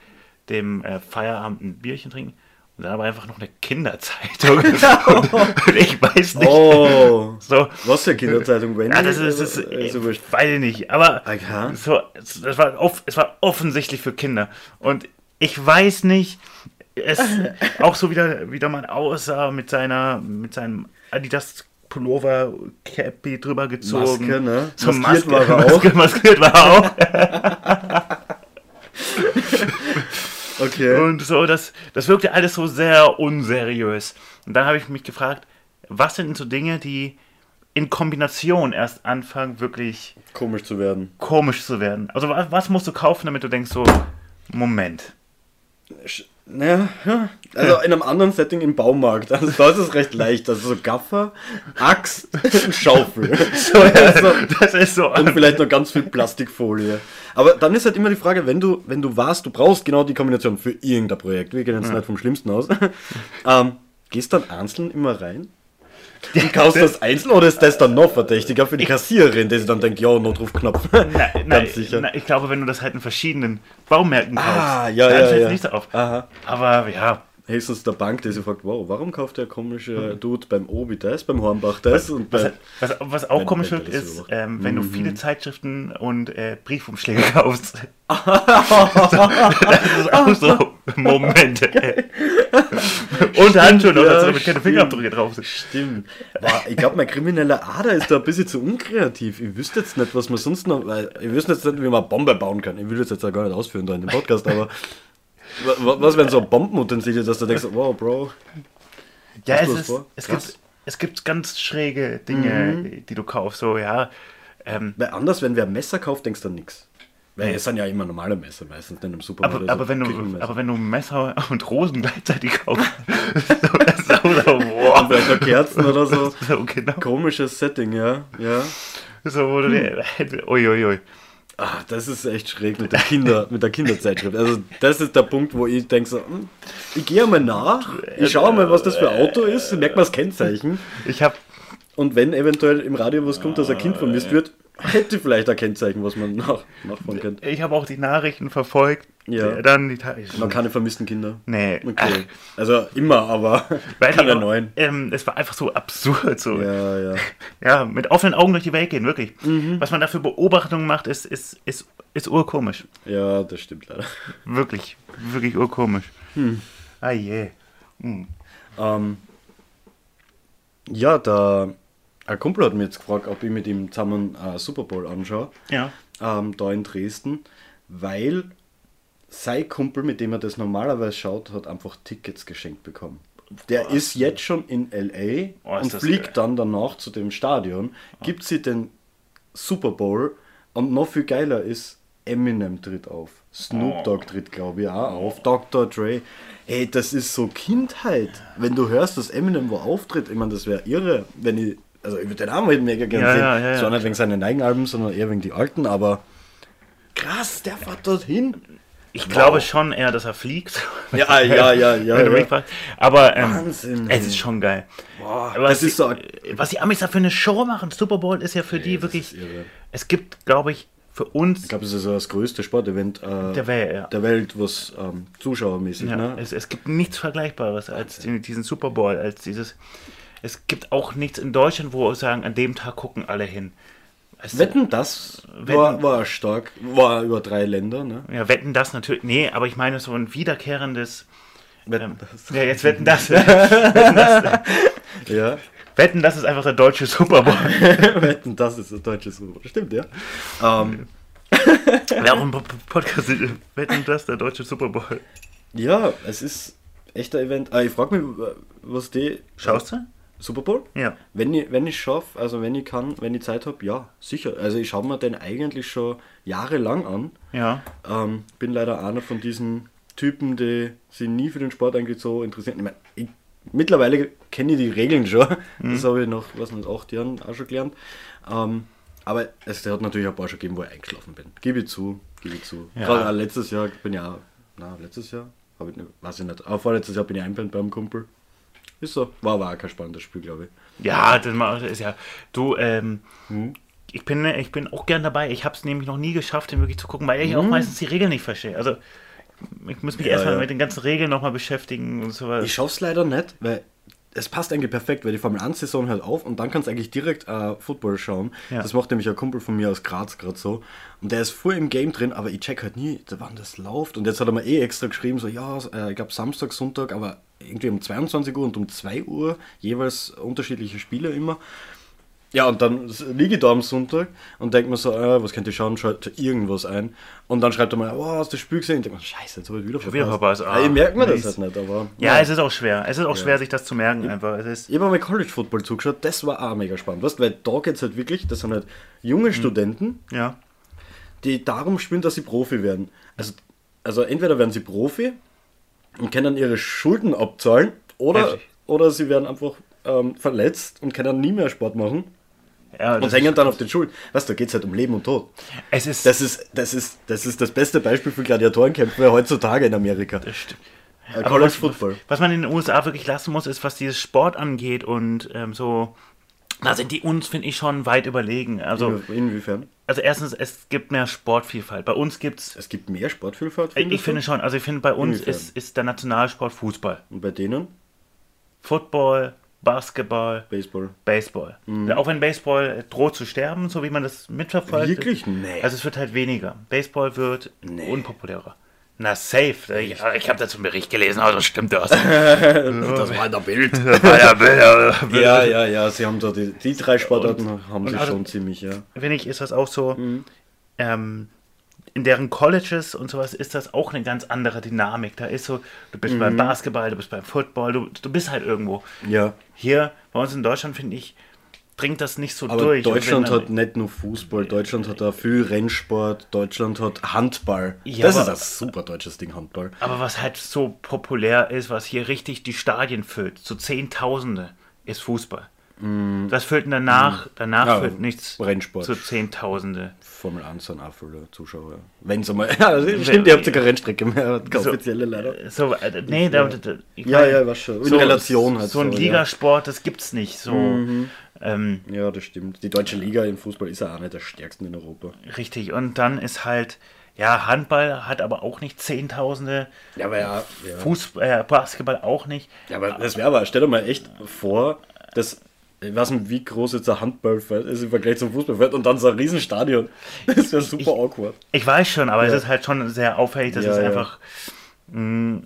dem äh, Feierabend ein Bierchen trinken. Und dann aber einfach noch eine Kinderzeitung. und, und ich weiß nicht. Oh. So, Was für Kinderzeitung? Wendy? ja, das ist, das ist Äh, so wurscht. weiß ich nicht. Aber Aha. so, es- das war, off, es war offensichtlich für Kinder. Und ich weiß nicht, es auch so wieder, wie der Mann aussah mit seiner, mit seinem Adidas Pullover Cappy drüber gezogen. Maske, ne? So Maskiert Maske, war er auch. Maske, maskiert war er auch. Okay. Und so, das, das wirkte alles so sehr unseriös. Und dann habe ich mich gefragt, was sind denn so Dinge, die in Kombination erst anfangen, wirklich Komisch zu werden. komisch zu werden? Also was, was musst du kaufen, damit du denkst so, Moment. Naja, ja. Also in einem anderen Setting im Baumarkt. Also da ist es recht leicht. Also so Gaffer, Axt, Schaufel. So, ja, das ist so. Und vielleicht noch ganz viel Plastikfolie. Aber dann ist halt immer die Frage, wenn du, wenn du warst, du brauchst genau die Kombination für irgendein Projekt. Wir gehen jetzt nicht vom Schlimmsten aus. ähm, gehst dann einzeln immer rein? Und kaufst das einzeln oder ist das dann noch verdächtiger für die Kassiererin, die sich dann denkt, ja, Notrufknopf. Nein, Ganz nein, sicher. nein, ich glaube, wenn du das halt in verschiedenen Baumärkten kaufst, Ah, ja, dann ja, fällt ja. nicht so auf. Aha. Aber ja, Höchstens der Bank, die sich fragt, wow, warum kauft der komische Dude beim Obi das, beim Hornbach das und was, bei... was, was auch komisch das ist, ähm, wenn du Mhm. viele Zeitschriften und äh, Briefumschläge kaufst. das ist auch so Momente. und Handschuhe noch, dazu, damit keine. Fingerabdrücke drauf sind. Stimmt. Boah, ich glaube, mein krimineller Ader ist da ein bisschen zu unkreativ. Ich wüsste jetzt nicht, was man sonst noch. Ich wüsste jetzt nicht, wie man Bombe bauen kann. Ich will das jetzt ja gar nicht ausführen da in dem Podcast, aber. Wa- wa- Was wären so Bombenutensilien, dass du denkst, wow, Bro. Ja, es, ist, es, gibt, es gibt ganz schräge Dinge, die du kaufst. So, ja. Ähm, Weil anders, wenn wer ein Messer kauft, denkst du nichts. Weil es sind ja immer normale Messer, meistens nicht im Supermarkt. aber, oder aber, so wenn du, aber wenn du Messer und Rosen gleichzeitig kaufst, so, das ist auch so, Und boah. vielleicht noch Kerzen oder so. So, genau. Komisches Setting, ja. Ja. So, wo du dir, uiuiui. Ah, das ist echt schräg mit der, Kinder, mit der Kinderzeitschrift. Also das ist der Punkt, wo ich denke so, hm, ich gehe mal nach, ich schaue mal, was das für ein Auto ist, merke mal das Kennzeichen. Ich habe Und wenn eventuell im Radio was kommt, dass ein Kind vermisst wird, hätte vielleicht ein Kennzeichen, was man nach, nachfahren könnte. ich hab auch die Nachrichten verfolgt. Ja. Dann die Man keine vermissten Kinder. Nee. Okay. Also immer, aber Weil keine neuen. Ähm, es war einfach so absurd. So. Ja. Ja, ja. mit offenen Augen durch die Welt gehen, wirklich. Mhm. Was man da für Beobachtungen macht, ist, ist, ist, ist urkomisch. Ja, das stimmt leider. Wirklich, wirklich urkomisch. Hm. Ah je. Ähm, ja, der, ein Kumpel hat mir jetzt gefragt, ob ich mit ihm zusammen äh, Super Bowl anschaue. Ja. ähm, da in Dresden, weil sein Kumpel, mit dem er das normalerweise schaut, hat einfach Tickets geschenkt bekommen. Der ist jetzt schon in LA Oh, und fliegt geil. dann danach zu dem Stadion, gibt sie den Super Bowl und noch viel geiler ist, Eminem tritt auf. Snoop Oh. Dogg tritt, glaube ich, auch auf. Dr. Dre. Hey, das ist so Kindheit. Wenn du hörst, dass Eminem wo auftritt, ich meine, das wäre irre, wenn ich. Also, ich würde den auch mal mega gerne Ja, sehen. ja, ja. Zwar nicht wegen seinen eigenen Alben, sondern eher wegen die alten, aber krass, der fährt dorthin. Ich glaube schon eher, dass er fliegt. Ja, ja, ja, ja, ja. Aber ähm, Wahnsinn, es ist schon geil. Boah, was, ist so. die, was die Amis da für eine Show machen, Super Bowl ist ja für die das wirklich. Es gibt, glaube ich, für uns Ich glaube, das ist das größte Sportevent äh, der Welt. Ja. der Welt, was ähm, zuschauermäßig, Ja, ne? es, es gibt nichts Vergleichbares als diesen Super Bowl, als dieses. Es gibt auch nichts in Deutschland, wo wir sagen, an dem Tag gucken alle hin. Du? Wetten, das Wetten- war, war stark. War über drei Länder, ne? Ja, wetten das natürlich. Nee, aber ich meine so ein wiederkehrendes. Wetten, Ähm, ja, jetzt wetten das. wetten, das Ja. wetten das ist einfach der deutsche Super Bowl. Wetten, das ist ein deutsches Super. Stimmt, ja. Ähm, Wäre auch ein Po- Po- Podcast. Wetten das, der deutsche Super Bowl. ja, es ist echter Event. Ah, ich frage mich, was die. Schaust du? Super Bowl? Ja. Wenn ich, wenn ich schaffe, also wenn ich kann, wenn ich Zeit habe, ja, sicher. Also ich schaue mir den eigentlich schon jahrelang an. Ja. Ähm, bin leider einer von diesen Typen, die sich nie für den Sport eigentlich so interessieren. Ich mein, ich, mittlerweile kenne ich die Regeln schon. Das habe ich nach, was nicht, acht Jahren auch schon gelernt. Ähm, aber es hat natürlich ein paar schon gegeben, wo ich eingeschlafen bin. Gebe ich zu, gebe ich zu. Ja. Gerade letztes Jahr bin ich auch, na, letztes Jahr, habe ich weiß ich nicht, aber vorletztes Jahr bin ich einpennt beim Kumpel. Ist so. War aber auch kein spannendes Spiel, glaube ich. Ja, das ist ja. Du, ähm, Hm? ich, bin, ich bin auch gern dabei. Ich habe es nämlich noch nie geschafft, den wirklich zu gucken, weil ich auch meistens die Regeln nicht verstehe. Also, ich muss mich Hm? Ja, erstmal ja. mit den ganzen Regeln nochmal beschäftigen und sowas. Ich schaff's leider nicht, weil es passt eigentlich perfekt, weil die Formel 1 Saison hört auf und dann kannst du eigentlich direkt äh, Football schauen. Ja. Das macht nämlich ein Kumpel von mir aus Graz gerade so. Und der ist voll im Game drin, aber ich check halt nie, wann das läuft. Und jetzt hat er mir eh extra geschrieben, so ja, äh, ich glaube Samstag, Sonntag, aber irgendwie um 22 Uhr und um 2 Uhr jeweils unterschiedliche Spiele immer. Ja, und dann liege ich da am Sonntag und denke mir so, äh, was könnte ich schauen, schaut irgendwas ein. Und dann schreibt er mal, oh, hast du das Spiel gesehen? Ich denke mir, scheiße, jetzt habe ich wieder verpasst. wieder verpasst, ah, ja, ich merke mir das nice. halt nicht, aber... ja, es ist auch schwer. Es ist auch schwer, sich das zu merken einfach. Es ist, Ich habe mal College Football zugeschaut, das war auch mega spannend. Weißt, weil da geht es halt wirklich, das sind halt junge Studenten, ja. die darum spielen, dass sie Profi werden. Also, also entweder werden sie Profi und können ihre Schulden abzahlen oder, Heftig. oder sie werden einfach ähm, verletzt und können nie mehr Sport machen ja und das hängen dann auf den Schulden. Weißt du, da geht es halt um Leben und Tod. es ist. Das ist, das ist, das ist das beste Beispiel für Gladiatorenkämpfe heutzutage in Amerika. das stimmt. Äh, College was, Football. was man in den USA wirklich lassen muss, ist, was dieses Sport angeht und ähm, so. Da sind die uns, finde ich, schon weit überlegen. Also, Inwiefern? also erstens, es gibt mehr Sportvielfalt. Bei uns gibt es Es gibt mehr Sportvielfalt. Ich, findest ich finde schon, also ich finde bei uns Inwiefern? ist, ist der Nationalsport Fußball. Und bei denen? Football, Basketball, Baseball. Baseball. Ja, Auch wenn Baseball droht zu sterben, so wie man das mitverfolgt. Wirklich? Nee. Also es wird halt weniger. Baseball wird Nee. unpopulärer. Na safe. Ich, ich habe dazu einen Bericht gelesen, also stimmt das. Das war in der Bild. ja. Ja, ja, sie haben da die, die drei Sportarten haben sie also- schon ziemlich, ja. Finde ich, ist das auch so. Mhm. Ähm, in deren Colleges und sowas ist das auch eine ganz andere Dynamik. Da ist so, du bist beim Basketball, du bist beim Football, du, du bist halt irgendwo. Ja, Hier bei uns in Deutschland, finde ich, dringt das nicht so aber durch. Deutschland hat nicht nur Fußball, Deutschland hat auch viel Rennsport, Deutschland hat Handball. Ja, das ist aber- ein super deutsches Ding, Handball. Aber was halt so populär ist, was hier richtig die Stadien füllt, so Zehntausende, ist Fußball. Das füllt danach, danach Mm. Ja, füllt nichts Rennsport. zu Zehntausende. Formel 1 sind auch viele Zuschauer. Wenn es einmal. Ja, stimmt, ihr habt ja keine Rennstrecke mehr, keine So- offizielle leider. So, äh, nee, da, da, ich Ja, mein, ja, was schon. In Relation halt So ein so, ja. Mhm. Ligasport, das gibt's nicht. So ähm, Ja, das stimmt. Die deutsche Liga im Fußball ist ja auch nicht der stärksten in Europa. richtig. Und dann ist halt, ja, Handball hat aber auch nicht Zehntausende, Ja, aber ja. ja. Fußball, äh, Basketball auch nicht. Ja, aber das wäre aber, stell dir mal echt vor, dass, ich weiß nicht, wie groß jetzt ein Handballfeld ist im Vergleich zum Fußballfeld und dann so ein Riesenstadion. Das wäre super awkward. Ich weiß schon, aber Ja. es ist halt schon sehr auffällig, dass Ja, es ja. einfach mh,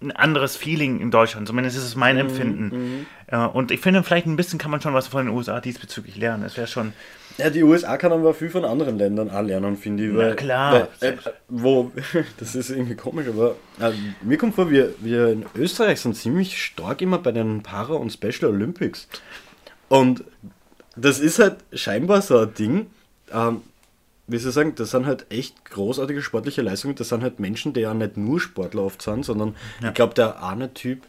ein anderes Feeling in Deutschland, zumindest ist es mein Mhm, Empfinden. Äh, und ich finde, vielleicht ein bisschen kann man schon was von den USA diesbezüglich lernen. Es wäre schon, Ja, die USA kann aber viel von anderen Ländern auch lernen, finde ich. Weil, klar. Weil, äh, wo, das ist irgendwie komisch, aber äh, mir kommt vor, wir, wir in Österreich sind ziemlich stark immer bei den Para- und Special Olympics. Und das ist halt scheinbar so ein Ding, ähm, wie soll ich sagen, das sind halt echt großartige sportliche Leistungen. Das sind halt Menschen, die ja nicht nur Sportler oft sind, sondern ich glaube, der eine Typ,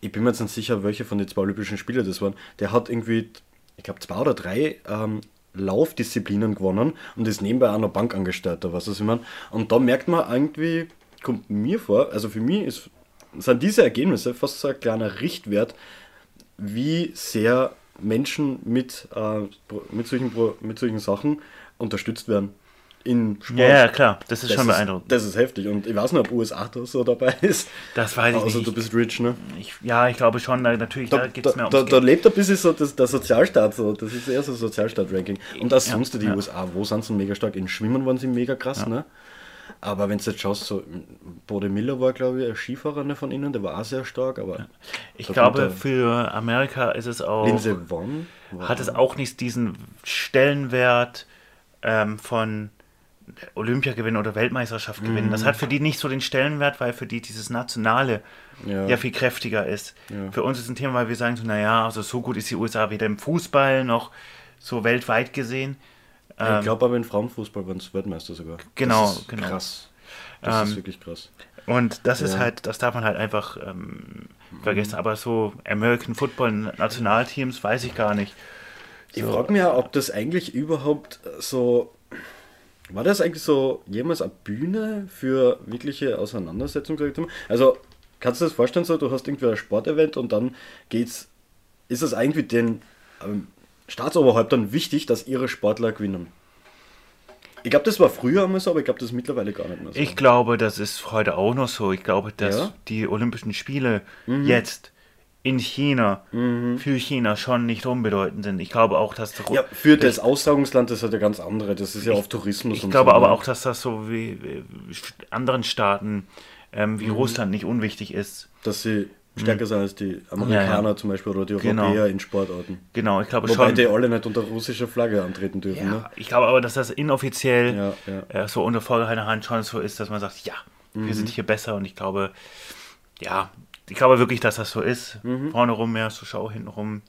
ich bin mir jetzt nicht sicher, welche von den zwei Olympischen Spielen das waren, der hat irgendwie, ich glaube, zwei oder drei ähm, Laufdisziplinen gewonnen und ist nebenbei auch noch Bankangestellter, was das ich meine. Und da merkt man irgendwie, kommt mir vor, also für mich ist, sind diese Ergebnisse fast so ein kleiner Richtwert, wie sehr Menschen mit, äh, mit, solchen, mit solchen Sachen unterstützt werden. In Sport. ja, ja, klar, das ist Das schon ist, beeindruckend. das ist heftig und ich weiß nicht, ob USA da so dabei ist. Das weiß ich Also nicht. du bist rich, ne? Ich, ja, ich glaube schon, natürlich, da, Da, geht es mehr da, da lebt ein bisschen so das, der Sozialstaat so. Das ist eher so Sozialstaat-Ranking. Und auch Ja, sonst die ja. USA, wo sind sie mega stark? In Schwimmen waren sie mega krass, ne? Aber wenn du jetzt schaust, so Bode Miller war, glaube ich, ein Skifahrer ne, von ihnen, der war auch sehr stark, aber Ich da glaube, für Amerika ist es auch, Lindsey Vonn hat es auch nicht diesen Stellenwert ähm, von Olympiagewinn oder Weltmeisterschaft gewinnen. Mhm. Das hat für die nicht so den Stellenwert, weil für die dieses Nationale ja, Ja. viel kräftiger ist. Ja. Für uns ist ein Thema, weil wir sagen so, naja, also so gut ist die USA weder im Fußball noch so weltweit gesehen. Ich glaube aber in Frauenfußball waren es Weltmeister sogar. Genau, das ist genau. Krass. Das ist Ähm, wirklich krass. Und das ist Ja. halt, das darf man halt einfach ähm, vergessen. Aber so American Football Nationalteams weiß ich gar nicht. Ich So. frage mich ja, ob das eigentlich überhaupt so. War das eigentlich so jemals eine Bühne für wirkliche Auseinandersetzungen? ich? Also, kannst du dir das vorstellen, so, du hast irgendwie ein Sportevent und dann geht's, ist es eigentlich den ähm, Staatsoberhäuptern wichtig, dass ihre Sportler gewinnen? Ich glaube, das war früher einmal so, aber ich glaube, das ist mittlerweile gar nicht mehr so. Ich glaube, das ist heute auch noch so. Ich glaube, dass Ja? Mhm. die Olympischen Spiele jetzt in China für China schon nicht unbedeutend sind. Ich glaube auch, dass ja, für das Austragungsland, das hat ja ganz andere. Das ist ja auf Tourismus ich und glaube so. aber ne? auch, dass das so wie, wie anderen Staaten ähm, Mhm. wie Russland nicht unwichtig ist. Dass sie stärker sind als die Amerikaner Ja, ja. zum Beispiel oder die Genau. Europäer in Sportarten. Genau, ich glaube Wobei schon. die alle nicht unter russischer Flagge antreten dürfen. ja, ich glaube aber, dass das inoffiziell äh, so unter vorgehaltener Hand schon so ist, dass man sagt, ja, Mhm. wir sind hier besser und ich glaube, ja, ich glaube wirklich, dass das so ist. Mhm. Vorne rum mehr zur Schau, hinten rum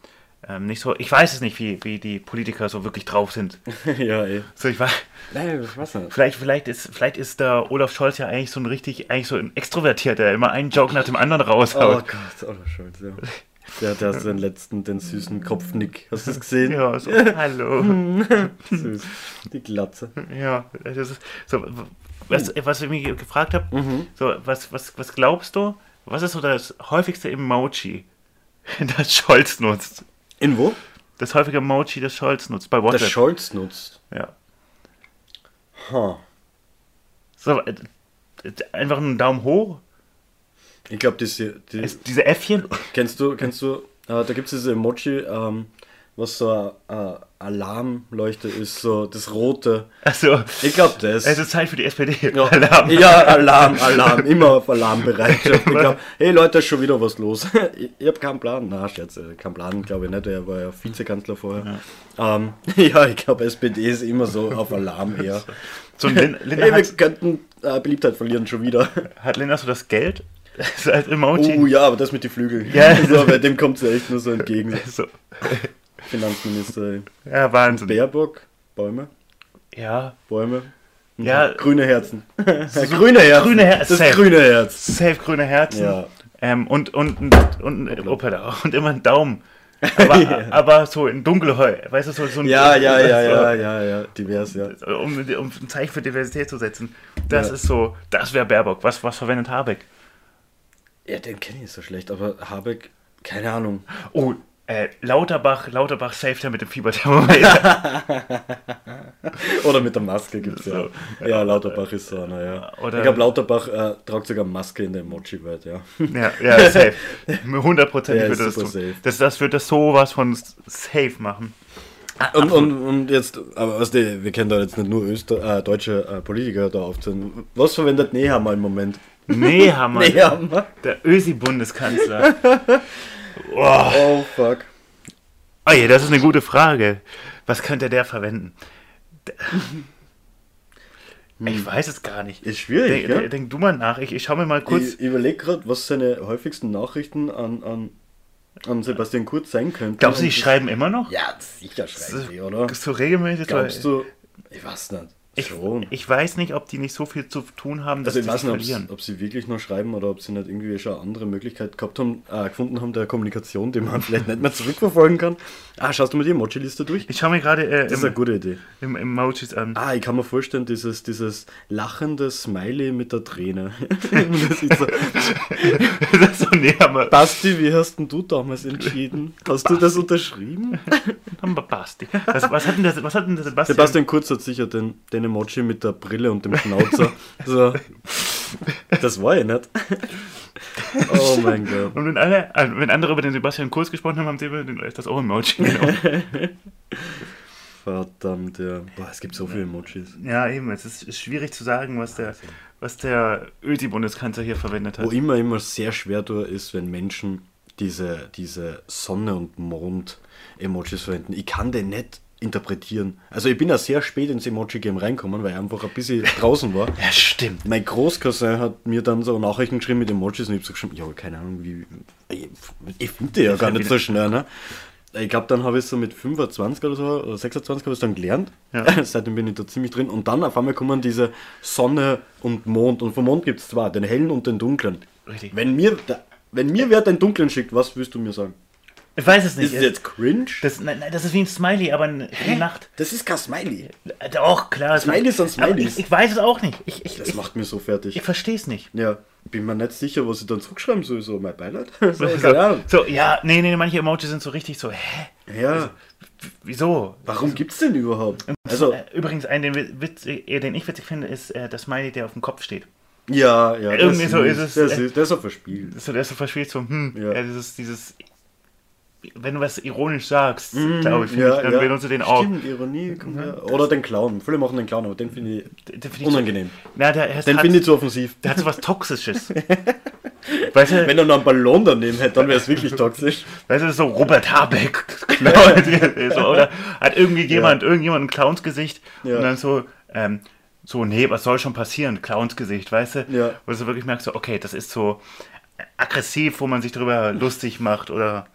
ähm, nicht so. Ich weiß es nicht, wie, wie die Politiker so wirklich drauf sind. ja, ey. So, ich weiß, Nein, ich weiß nicht. vielleicht, vielleicht ist, vielleicht ist der Olaf Scholz ja eigentlich so ein richtig, eigentlich so ein Extrovertiert, der immer einen Joke nach dem anderen Oh raushaut. Gott, Olaf Scholz, ja. Der, hat den letzten, den süßen Kopfnick. Hast du das gesehen? Ja, so, hallo. Süß. Die Glatze. Ja, das ist so, was, was ich mich gefragt habe, Mhm. so, was, was, was glaubst du, was ist so das häufigste Emoji, das Scholz nutzt? In wo? Das häufige Emoji, das Scholz nutzt bei Der WhatsApp. Scholz nutzt. ja. Ha. So, äh, einfach einen Daumen hoch. Ich glaube, diese, die, Ist diese Äffchen. kennst du, kennst du, äh, da gibt es diese Emoji, ähm, was so ein äh, Alarmleuchte ist, so das rote. Also, Ich glaube das. es ist Zeit für die SPD. Ja, Alarm. ja, Alarm, Alarm, immer auf Alarmbereitschaft. Ich glaube, hey Leute, ist schon wieder was los. ich ich habe keinen Plan. Na, Scherz, äh, keinen Plan, glaube ich nicht. Er war ja Vizekanzler vorher. Ja, ähm, ja ich glaube, SPD ist immer so auf Alarm eher. So Lin Linda Hey, wir könnten äh, Beliebtheit verlieren schon wieder. hat Linda so das Geld als Emoji. Oh ja, aber das mit den Flügeln. Ja. so, bei dem kommt es ja echt nur so entgegen. So. Finanzminister. Ja, Wahnsinn. Baerbock, Bäume, Ja, Bäume. Ja. Grüne Herzen. grüne Herzen. grüne Herzen, Das safe. grüne Herz. safe grüne Herzen. Ja. Ähm, und, und, und, und, Hoppala, und immer ein Daumen. Aber, aber so in dunkelheu, weißt du, so, so ein Ja, ja, ja, so, ja, ja, ja, divers, ja. Um, um ein Zeichen für Diversität zu setzen. Das Ja. ist so, das wäre Baerbock. Was, was verwendet Habeck? Ja, den kenne ich so schlecht, aber Habeck, keine Ahnung. Oh, äh, Lauterbach, Lauterbach safe der mit dem Fieberthermometer. Oder mit der Maske gibt es ja. So. Ja, Lauterbach ist so einer, ja. Oder- ich glaube, Lauterbach äh, tragt sogar Maske in der Emoji-Welt, ja. ja, ja, safe. 100% Der würde das tun. safe. Das, das das sowas von safe machen. Und, und, und jetzt, aber was die, wir kennen da jetzt nicht nur Öster, äh, deutsche äh, Politiker da aufzählen. Was verwendet Nehammer im Moment? Nehammer, Nehammer? der Ösi-Bundeskanzler. Oh. Oh, fuck. Je, das ist eine gute Frage. Was könnte der verwenden? Der- Ich weiß es gar nicht. Ist schwierig, Denk, ja? denk, du mal nach. Ich, ich schaue mir mal kurz. Ich überlege gerade, was seine häufigsten Nachrichten an, an, an Sebastian Kurz sein könnten. Glaubst du, die schreiben immer noch? Ja, sicher schreiben die, oder? So regelmäßig? Glaubst du? Ich weiß nicht. Ich, Schon. ich weiß nicht, ob die nicht so viel zu tun haben, dass Also ich sie weiß nicht, verlieren. ob sie wirklich noch schreiben oder ob sie nicht irgendwie schon eine andere Möglichkeit gehabt haben, äh, gefunden haben der Kommunikation, die man vielleicht nicht mehr zurückverfolgen kann. Ah, schaust du mal die Emoji-Liste durch? Ich schaue mir gerade äh, Das ist eine im, gute Idee. im Emojis an. Ah, ich kann mir vorstellen, dieses, dieses lachende Smiley mit der Träne. das ist so, das ist so Nehammer. Basti, wie hast denn du damals entschieden? Hast du das unterschrieben? Basti. Was, was hat denn der, was hat denn der Sebastian? Sebastian Kurz hat sicher den, den Emoji mit der Brille und dem Schnauzer. so. Das war ich nicht. Oh mein Gott. Und wenn, alle, also wenn andere über den Sebastian Kurz gesprochen haben, haben sie über den, das auch Emoji genommen. Verdammt, ja. Boah, es gibt so viele Emojis. ja, eben. Es ist, schwierig zu sagen, was der, was der Ösi-Bundeskanzler hier verwendet hat. Wo immer immer sehr schwer tue, ist, wenn Menschen diese, diese Sonne- und Mond-Emojis verwenden. Ich kann den nicht interpretieren. Also ich bin ja sehr spät ins Emoji-Game reinkommen, weil ich einfach ein bisschen draußen war. Ja, stimmt. Mein Großcousin hat mir dann so Nachrichten geschrieben mit Emojis und ich habe so geschrieben, ja, keine Ahnung, wie. Ich, ich finde die ja gar nicht so schnell, ne? Ich glaube, dann habe ich so mit 25 oder so, oder 26 habe ich dann gelernt. Ja. Seitdem bin ich da ziemlich drin. Und dann auf einmal kommen diese Sonne und Mond. Und vom Mond gibt es zwei, den hellen und den dunklen. Richtig. Wenn mir, wenn mir wer den dunklen schickt, was willst du mir sagen? Ich weiß es nicht. Ist es jetzt cringe? das, nein, nein, das ist wie ein Smiley, aber in die Nacht. Das ist kein Smiley. Äh, Doch, klar. Smileys sind aber Smileys. Ich, ich weiß es auch nicht. Ich, ich, Das macht mir so fertig. ich verstehe es nicht. Ja, bin mir nicht sicher, was ich dann zurückschreiben soll. So, mein Beileid. So, So, so, ja, nee, nee, manche Emojis sind so richtig so, hä? Ja, Wieso? warum gibt's denn überhaupt? Also, Äh, Übrigens, einen, den, witz, äh, den ich witzig finde, ist äh, das Smiley, der auf dem Kopf steht. ja, ja. Irgendwie so süß, ist es, äh, ist, das ist auch verspielt. So, der ist so verspielt, so, hm, Ja. ja. dieses, dieses, wenn du was ironisch sagst, Mhm, glaube ich, finde ich, dann benutze den auch. Stimmt, Ironie. ja. Oder den Clown. Viele machen den Clown, aber den finde ich Den finde ich unangenehm. So, na, der, der, Den hat, finde ich zu offensiv. der hat so was Toxisches. weißt du, Wenn er noch einen Ballon daneben hätte, dann wäre es wirklich toxisch. weißt du, so Robert Habeck, so, oder hat irgendwie jemand, irgendjemand ein Clownsgesicht Ja. und dann so, ähm, so, nee, was soll schon passieren? Clownsgesicht, weißt du? Ja. Wo du wirklich merkst, so, okay, das ist so aggressiv, wo man sich darüber lustig macht oder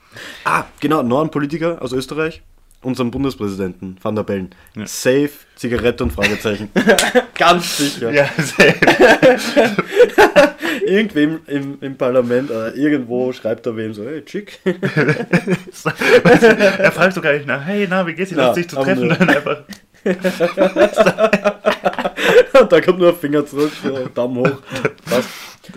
Ah, genau, noch ein Politiker aus Österreich. Unseren Bundespräsidenten, Van der Bellen. Safe, Zigarette und Fragezeichen. Ganz sicher. ja, sehr- Irgendwem im, im Parlament oder irgendwo schreibt er wem so, hey, chick. er fragt sogar nicht nach, hey, na, wie geht's dir, Ja, lustig zu treffen? Dann einfach, Und da kommt nur ein Finger zurück, so, Daumen hoch. Passt.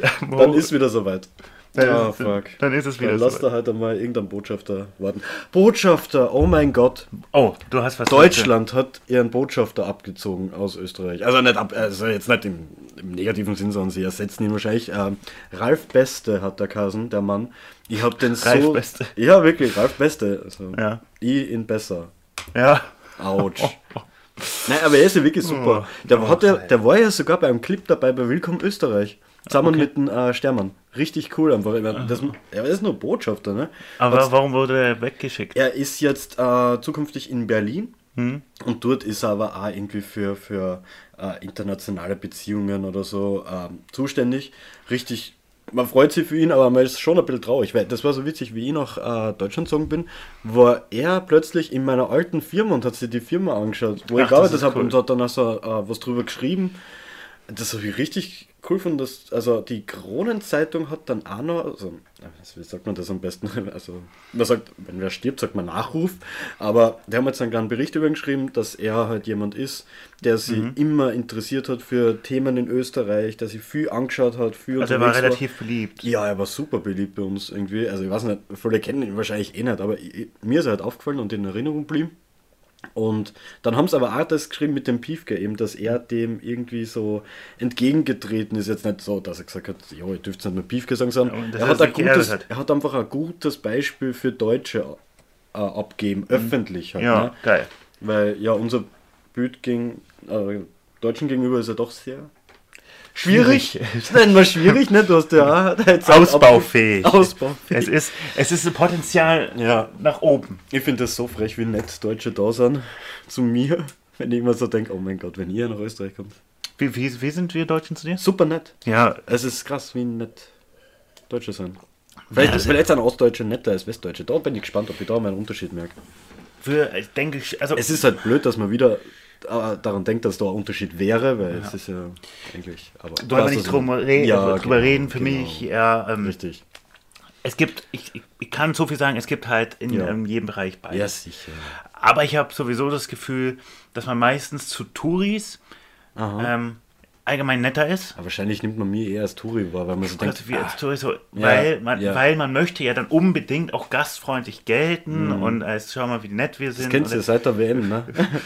Dann ist wieder soweit. Dann Ah, ist- fuck. dann ist es wieder Dann lass soweit. da halt einmal irgendeinen Botschafter warten. Botschafter, oh mein Gott. oh, du hast was. Deutschland hat ihren Botschafter abgezogen aus Österreich. Also nicht ab, also jetzt nicht im, im negativen Sinn, sondern sie ersetzen ihn wahrscheinlich. Ähm, Ralf Beste hat der Kasen, der Mann. Ich hab den Ralf so. Beste. Ja, wirklich, Ralf Beste. Also, Ja. Ich in besser. Ja. Autsch. Nein, aber er ist ja wirklich super. Der, Oh, hat ja, der war ja sogar bei einem Clip dabei bei Willkommen Österreich. Zusammen mit dem äh, Stermann. Richtig cool einfach. Das, er ist nur Botschafter, ne? Aber Hat's- warum wurde er weggeschickt? er ist jetzt äh, zukünftig in Berlin Hm? und dort ist er aber auch irgendwie für, für äh, internationale Beziehungen oder so ähm, zuständig. Richtig, man freut sich für ihn, aber man ist schon ein bisschen traurig, weil das war so witzig, wie ich nach äh, Deutschland gezogen bin, war er plötzlich in meiner alten Firma und hat sich die Firma angeschaut, wo Ach, ich gearbeitet habe cool. und hat dann also äh, was drüber geschrieben. Das habe ich richtig cool von dass also die Kronenzeitung hat dann auch noch, also äh, wie sagt man das am besten? Also man sagt, wenn wer stirbt, sagt man Nachruf, aber der haben jetzt einen kleinen Bericht über ihn geschrieben, dass er halt jemand ist, der sich Mhm. immer interessiert hat für Themen in Österreich, der sich viel angeschaut hat, viel Also er war relativ beliebt. ja, er war super beliebt bei uns irgendwie. Also ich weiß nicht, viele kennen ihn wahrscheinlich eh nicht, aber ich, mir ist er halt aufgefallen und in Erinnerung geblieben. Und dann haben sie aber auch das geschrieben mit dem Piefke, eben, dass er dem irgendwie so entgegengetreten ist. Jetzt nicht so, dass er gesagt hat, ja, ihr dürft nicht mehr Piefke sagen, sondern Ja, er er hat, ein gutes, hat. er hat einfach ein gutes Beispiel für Deutsche äh, abgeben, öffentlich halt. Mhm. Ja, Ne? geil. Weil ja, unser Bild gegen äh, Deutschen gegenüber ist ja doch sehr schwierig. Nein, mal schwierig, ne? Du hast ja jetzt Ausbaufähig. Ausbaufähig. Es ist, es ist ein Potenzial Ja. nach oben. Ich finde das so frech, wie nett Deutsche da sind zu mir, wenn ich immer so denke, oh mein Gott, wenn ihr nach Österreich kommt. Wie, wie, wie sind wir Deutschen zu dir? Super nett. Ja, Es ist krass, wie nett Deutsche sind. Vielleicht, Ja, vielleicht sind Ostdeutsche netter als Westdeutsche. Da bin ich gespannt, ob ich da mal einen Unterschied merke. für, ich denke, also Es ist halt blöd, dass man wieder daran denkt, dass da ein Unterschied wäre, weil es ist ja eigentlich. Aber du wollen wir nicht drum reden, Ja, drüber genau, reden. Für genau. mich, ja, ähm, Richtig. es gibt, ich, ich, kann so viel sagen, es gibt halt in Ja. ähm, jedem Bereich beides. Ja, sicher. Aber ich habe sowieso das Gefühl, dass man meistens zu Touris ähm, allgemein netter ist. Aber wahrscheinlich nimmt man mir eher als Touri wahr, weil man so denkt, Also wie als Tourist so, Ja, weil, man, ja. weil man möchte ja dann unbedingt auch gastfreundlich gelten und als schau mal, wie nett wir sind. Mhm. Das kennst du seit der WM, ne?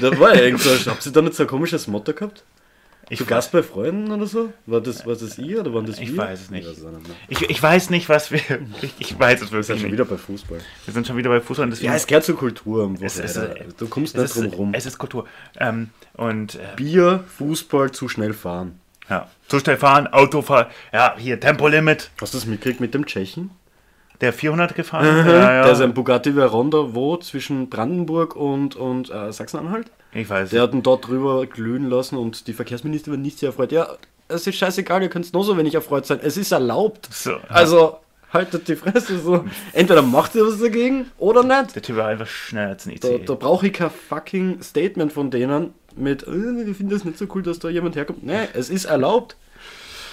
da war ja irgend so, habt ihr da nicht so ein komisches Motto gehabt? Ich, Zu Gast bei Freunden oder so? War das, war das ihr oder waren das wir? es. Ich weiß es nicht ich, ich weiß nicht, was wir. Ich, ich weiß es Wir sind wirklich schon wieder bei Fußball. Wir sind schon wieder bei Fußball und deswegen. Ja, es gehört zur Kultur am es ist, äh, Du kommst es nicht ist, drum rum. es ist Kultur. Ähm, und äh, Bier, Fußball, zu schnell fahren. ja, zu schnell fahren, Autofahren, ja, hier Tempolimit. Hast du das mitgekriegt mit dem Tschechen? Der 400 gefahren. ja, ja. Der sein Bugatti Veyronda wo zwischen Brandenburg und, und äh, Sachsen-Anhalt? Ich weiß. Der hat ihn dort drüber glühen lassen und die Verkehrsminister waren nicht sehr erfreut. Ja, es ist scheißegal, ihr könnt nur so wenig erfreut sein. Es ist erlaubt. So. Also, haltet die Fresse so. Entweder macht ihr was dagegen oder nicht. der Typ war einfach schneller als ein Da, ICE. da brauche ich kein fucking Statement von denen mit, äh, wir finden das nicht so cool, dass da jemand herkommt. Nee, es ist erlaubt.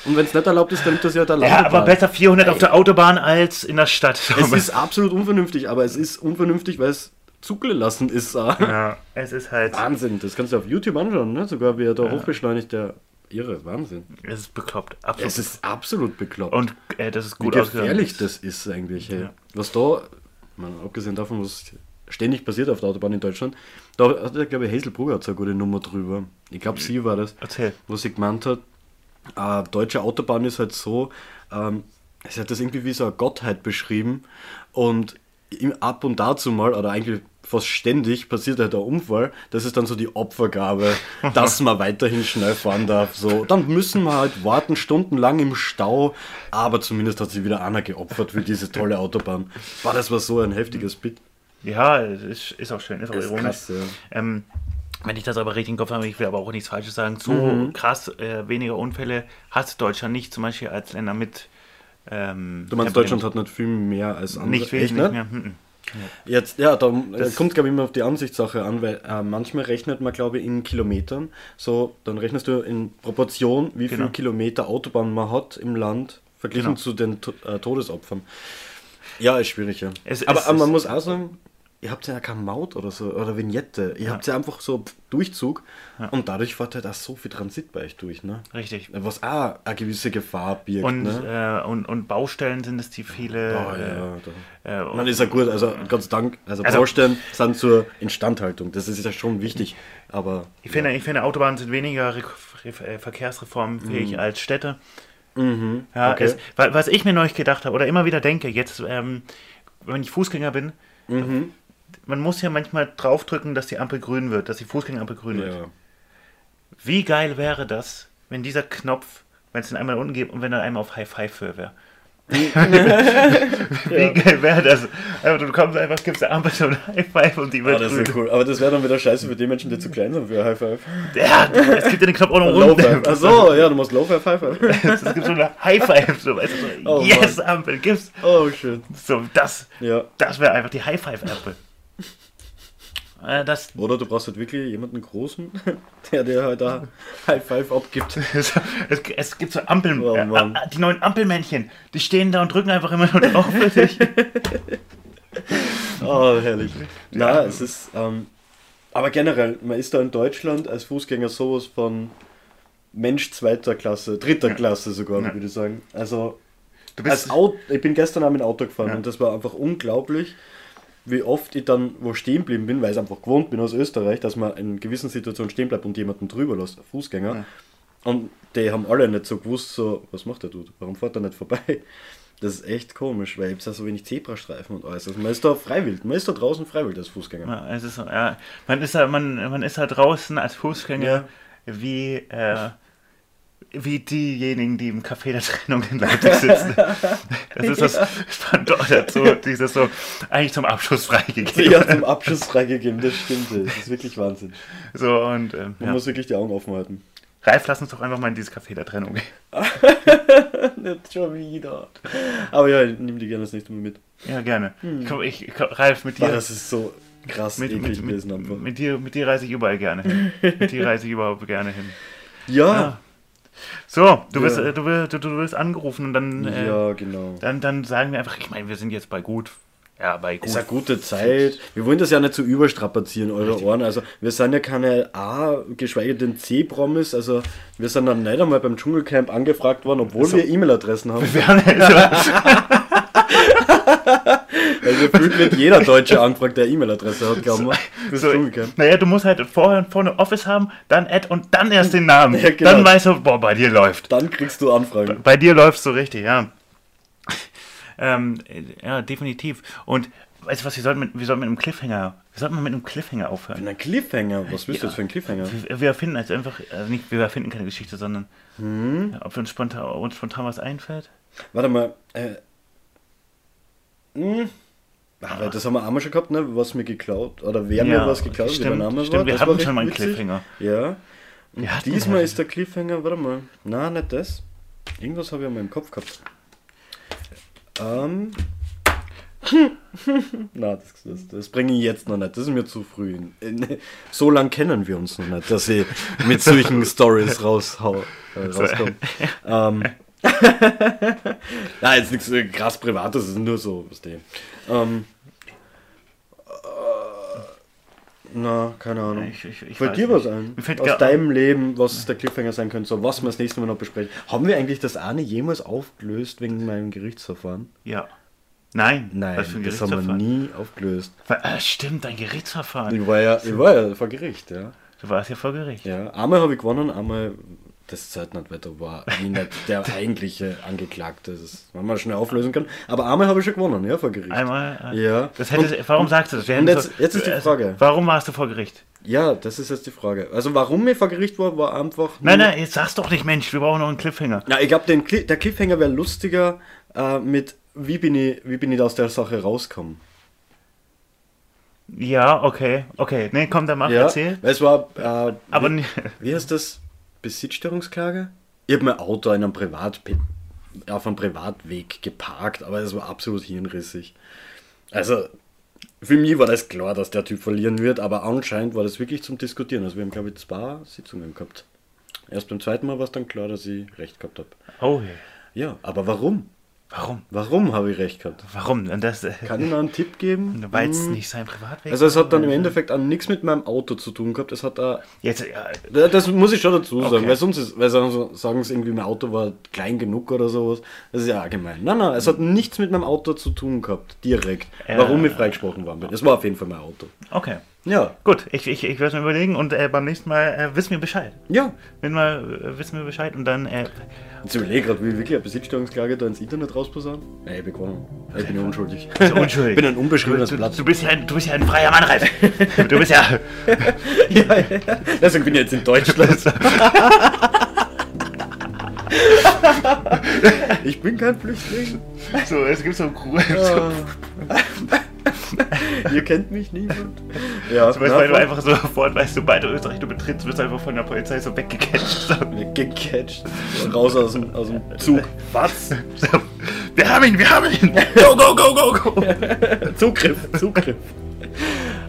Und wenn es nicht erlaubt ist, dann nimmt das ja der ja, aber besser 400 auf der Autobahn als in der Stadt. Es ist absolut unvernünftig, aber es ist unvernünftig, weil es zugelassen ist. ah. ja, es ist halt. Wahnsinn, das kannst du auf YouTube anschauen, ne? sogar wie er da hochbeschleunigt, der irre, Wahnsinn. Es ist bekloppt. Absolut. Es ist absolut bekloppt. Und äh, das ist Wie gut gefährlich ausgegangen. das ist eigentlich. Ja. Was da, man, abgesehen davon, was ständig passiert auf der Autobahn in Deutschland, da hat ja, glaube ich, Hazelbrugger hat so eine gute Nummer drüber. Ich glaube, sie war das, Erzähl. wo sie gemeint hat, äh, deutsche Autobahn ist halt so, ähm, sie hat das irgendwie wie so eine Gottheit beschrieben und im, ab und dazu mal, oder eigentlich fast ständig, passiert halt ein Unfall. Das ist dann so die Opfergabe, dass man weiterhin schnell fahren darf. So, dann müssen wir halt warten, stundenlang im Stau, aber zumindest hat sich wieder einer geopfert für diese tolle Autobahn. War das war so ein heftiges Bit. Ja, es ist, ist auch schön, ist auch ist ironisch. krass, ja. Ähm, wenn ich das aber richtig im Kopf habe, ich will aber auch nichts Falsches sagen, so Mhm. krass äh, weniger Unfälle hat Deutschland nicht, zum Beispiel als Länder mit. Ähm, Du meinst, Deutschland hat nicht viel mehr als andere? nicht wesentlich Echt, ne? mehr. Mhm. Jetzt, ja, da Das- kommt, glaube ich, immer auf die Ansichtssache an, weil äh, manchmal rechnet man, glaube ich, in Kilometern. So, dann rechnest du in Proportion, wie Genau. viel Kilometer Autobahn man hat im Land, verglichen Genau. zu den To- äh, Todesopfern. Ja, ist schwierig, ja. Es- aber, es aber man muss auch sagen, ihr habt ja keine Maut oder so, oder Vignette. Ihr habt ja einfach so Durchzug und dadurch fährt halt auch so viel Transit bei euch durch, ne? Richtig. Was auch eine gewisse Gefahr birgt, Und, ne? äh, und, und Baustellen sind es die viele. Oh, ja, äh, äh, Man ist ja gut, also Gott sei Dank, also, Also- Baustellen sind zur Instandhaltung, das ist ja schon wichtig, aber Ich finde, ich finde, Autobahnen sind weniger re re äh, verkehrsreformfähig als Städte. Ja, Mhm. okay. es, wa- was ich mir neulich gedacht habe oder immer wieder denke, jetzt, ähm, wenn ich Fußgänger bin, Mhm. Man muss ja manchmal draufdrücken, dass die Ampel grün wird, dass die Fußgängerampel grün wird. ja. Wie geil wäre das, wenn dieser Knopf, wenn es den einmal unten gibt und wenn er einmal auf High Five wäre? Wie geil wäre das? Also, du kommst einfach, gibst der Ampel so ein High Five und die Ah, wird das grün. ist cool. Aber das wäre dann wieder scheiße für die Menschen, die zu klein sind für High Five. Ja, es gibt ja den Knopf auch noch unten. Achso, ja, du musst Low Five, High Five. Es gibt so eine High Five, so, weißt du, so, Oh, yes, Ampel, gib's. Oh, shit. So, das, Ja. das wäre einfach die High Five Ampel. Äh, das, Oder du brauchst halt wirklich jemanden Großen, der dir halt da High Five abgibt. es, es gibt so Ampeln, Oh, äh, äh, die neuen Ampelmännchen, die stehen da und drücken einfach immer nur drauf für dich. Oh, herrlich. Na, es ist, ähm, aber generell, man ist da in Deutschland als Fußgänger sowas von Mensch zweiter Klasse, dritter Klasse sogar, Ja. würde ich sagen. Also, als Auto, ich bin gestern auch mit dem Auto gefahren Ja. und das war einfach unglaublich, wie oft ich dann wo stehen geblieben bin, weil ich einfach gewohnt bin aus Österreich, dass man in gewissen Situationen stehen bleibt und jemanden drüber lässt, Fußgänger. Ja. Und die haben alle nicht so gewusst, so, was macht der Dude? Warum fährt er nicht vorbei? Das ist echt komisch, weil es ja so wenig Zebrastreifen und alles. Also man ist da freiwillig, man ist da draußen freiwillig als Fußgänger. ja, es ist, so, ja, man ist halt, man, man ist halt draußen als Fußgänger Ja. wie, äh, wie diejenigen, die im Café der Trennung in Leipzig sitzen. Das ist das Pendant dazu, dieses so eigentlich zum Abschluss freigegeben. Ja, zum Abschluss freigegeben, das stimmt. Das ist wirklich Wahnsinn. So und ähm, Man ja. muss wirklich die Augen offen halten. Ralf, lass uns doch einfach mal in dieses Café der Trennung gehen. Nicht schon wieder. Aber ja, ich nehme die gerne das nächste Mal mit. Ja, gerne. Komm, ich, komm, Ralf, mit dir, Ah, das ist so krass mit, mit, mit, mit, dir, mit dir reise ich überall gerne hin. mit dir reise ich überhaupt gerne hin. Ja, Ja. So, du, Ja. wirst, äh, du, wirst, du, du wirst angerufen und dann, äh, ja, genau. dann, dann sagen wir einfach, ich meine, wir sind jetzt bei gut. Ja, bei gut. Ist eine gute Zeit. Wir wollen das ja nicht so überstrapazieren, eure Ohren. Also, wir sind ja keine A, geschweige denn C-Promis. Also, wir sind dann nicht einmal beim Dschungelcamp angefragt worden, obwohl So. wir E-Mail-Adressen haben. Wir haben also, Weil gefühlt wird jeder Deutsche angefragt, der E-Mail-Adresse hat, glauben wir. Fürs so, naja, du musst halt vorher vorne Office haben, dann Ad und dann erst den Namen. Ja, genau. Dann weißt du, boah, bei dir läuft. Dann kriegst du Anfragen. Bei dir läuft so richtig, ja. Ähm, äh, ja, definitiv. Und weißt du was, wir sollten mit, wir sollten mit einem Cliffhanger, wir sollten mal mit einem Cliffhanger aufhören. Ein Cliffhanger. Was willst du Ja. jetzt für ein Cliffhanger? Wir, wir erfinden also einfach, also nicht, wir erfinden keine Geschichte, sondern Hm? ob uns spontan, uns spontan was einfällt. Warte mal. Äh, hm? Ah, weil das haben wir auch mal schon gehabt, ne? Was mir geklaut. Oder wer mir was geklaut, wie stimmt, Name stimmt, war. wir hatten schon mal einen witzig. Cliffhanger. Ja. Diesmal ja- ist der Cliffhanger, warte mal. Na, nicht das. Irgendwas habe ich an meinem Kopf gehabt. Ähm. Na, das, das, das bringe ich jetzt noch nicht. Das ist mir zu früh. So lang kennen wir uns noch nicht, dass ich mit solchen Stories raushau, äh, rauskomme. ähm. Na, jetzt nichts so krass Privates, es ist nur so, was die. Ähm. Äh, Na, keine Ahnung. Ich, ich, ich Fällt weiß dir nicht. was ein? Mir fällt Aus gar- deinem Leben, was der Cliffhanger sein könnte, so was wir das nächste Mal noch besprechen. Haben wir eigentlich das eine jemals aufgelöst wegen meinem Gerichtsverfahren? Ja. Nein. Nein, Was für ein das haben wir Gerichtsverfahren? nie aufgelöst. Äh, stimmt, ein Gerichtsverfahren. Ich war ja, ich war ja vor Gericht, ja. Du warst ja vor Gericht. ja. Einmal habe ich gewonnen, einmal das da war ich nicht der eigentliche Angeklagte, das man schnell auflösen kann. Aber einmal habe ich schon gewonnen, ja, vor Gericht. Einmal. äh, Ja. Das hätte, warum sagst du das? Und jetzt- jetzt ist die äh, Frage. Warum warst du vor Gericht? Ja, das ist jetzt die Frage. Also warum ich vor Gericht war, war einfach... Nein, nein, jetzt sag's doch nicht, Mensch, wir brauchen noch einen Cliffhanger. Ja, ich glaube, der Cliffhanger wäre lustiger äh, mit, wie bin, ich, wie bin ich aus der Sache rausgekommen. Ja, okay, okay. Nee, komm, dann mach, Ja, erzähl. es war, äh, Aber wie, wie heißt das? Besitzstörungsklage? Ich habe mein Auto in einem Privat, auf einem Privatweg geparkt, aber es war absolut hirnrissig. Also, für mich war das klar, dass der Typ verlieren wird, aber anscheinend war das wirklich zum Diskutieren. Also wir haben, glaube ich, zwei Sitzungen gehabt. Erst beim zweiten Mal war es dann klar, dass ich recht gehabt habe. Oh, Ja, aber warum? Warum? Warum habe ich recht gehabt? Warum? Und das, äh, Kann ich noch einen Tipp geben? weil es Hm. nicht sein Privatweg Also es hat dann im? Endeffekt auch nichts mit meinem Auto zu tun gehabt. Es hat da Jetzt, ja, Ja, Das muss ich schon dazu sagen, Okay. weil sonst ist, weil sonst sagen sie irgendwie, mein Auto war klein genug oder sowas. Das ist ja allgemein. Nein, nein, es hat nichts mit meinem Auto zu tun gehabt, direkt. Äh. Warum ich freigesprochen worden bin. Es war auf jeden Fall mein Auto. okay. Ja, Gut, ich, ich, ich werde mir überlegen und äh, beim nächsten Mal äh, wissen wir Bescheid. ja. Wenn mal äh, wissen wir Bescheid und dann äh, Jetzt überlege gerade, wie wirklich eine Besitzstörungsklage da ins Internet rausposaunen. Nein, ich bin gewonnen. Ich bin ja unschuldig. du unschuldig. Ich bin ein unbeschriebenes du, Blatt. du, bist ja ein, du bist ja ein freier Mann, Ralf. Du bist ja. ja, ja. Deswegen bin ich jetzt in Deutschland. ich bin kein Flüchtling. so, es gibt so ein Crew. Ja. Ihr kennt mich niemand. Ja, Zum Beispiel, weil du einfach sofort weißt, sobald du Österreich du betrittst, wirst du einfach von der Polizei so weggecatcht. So. gecatcht. Raus aus dem, aus dem Zug. Was? So. Wir haben ihn, wir haben ihn! Go, go, go, go, go! Zugriff, Zugriff.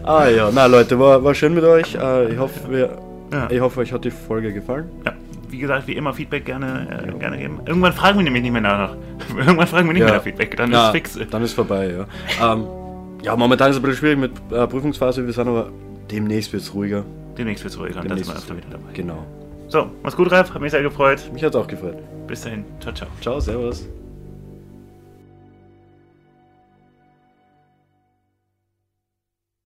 Ah ja, na Leute, war, war schön mit euch. Äh, Ich hoffe, wir, Ja. ich hoffe, euch hat die Folge gefallen. Ja, wie gesagt, wie immer Feedback gerne, äh, gerne geben. Irgendwann fragen wir nämlich nicht mehr danach. Irgendwann fragen wir nicht mehr nach Feedback, dann Ja, ist fix. Dann ist vorbei, ja. Ähm, ja, momentan ist es ein bisschen schwierig mit äh, Prüfungsphase. Wir sind aber demnächst wird es ruhiger. Demnächst wird's ruhiger und dann sind wir öfter wieder dabei. Genau. So, mach's gut, Ralf, hat mich sehr gefreut. Mich hat es auch gefreut. Bis dahin, ciao, ciao. Ciao, servus.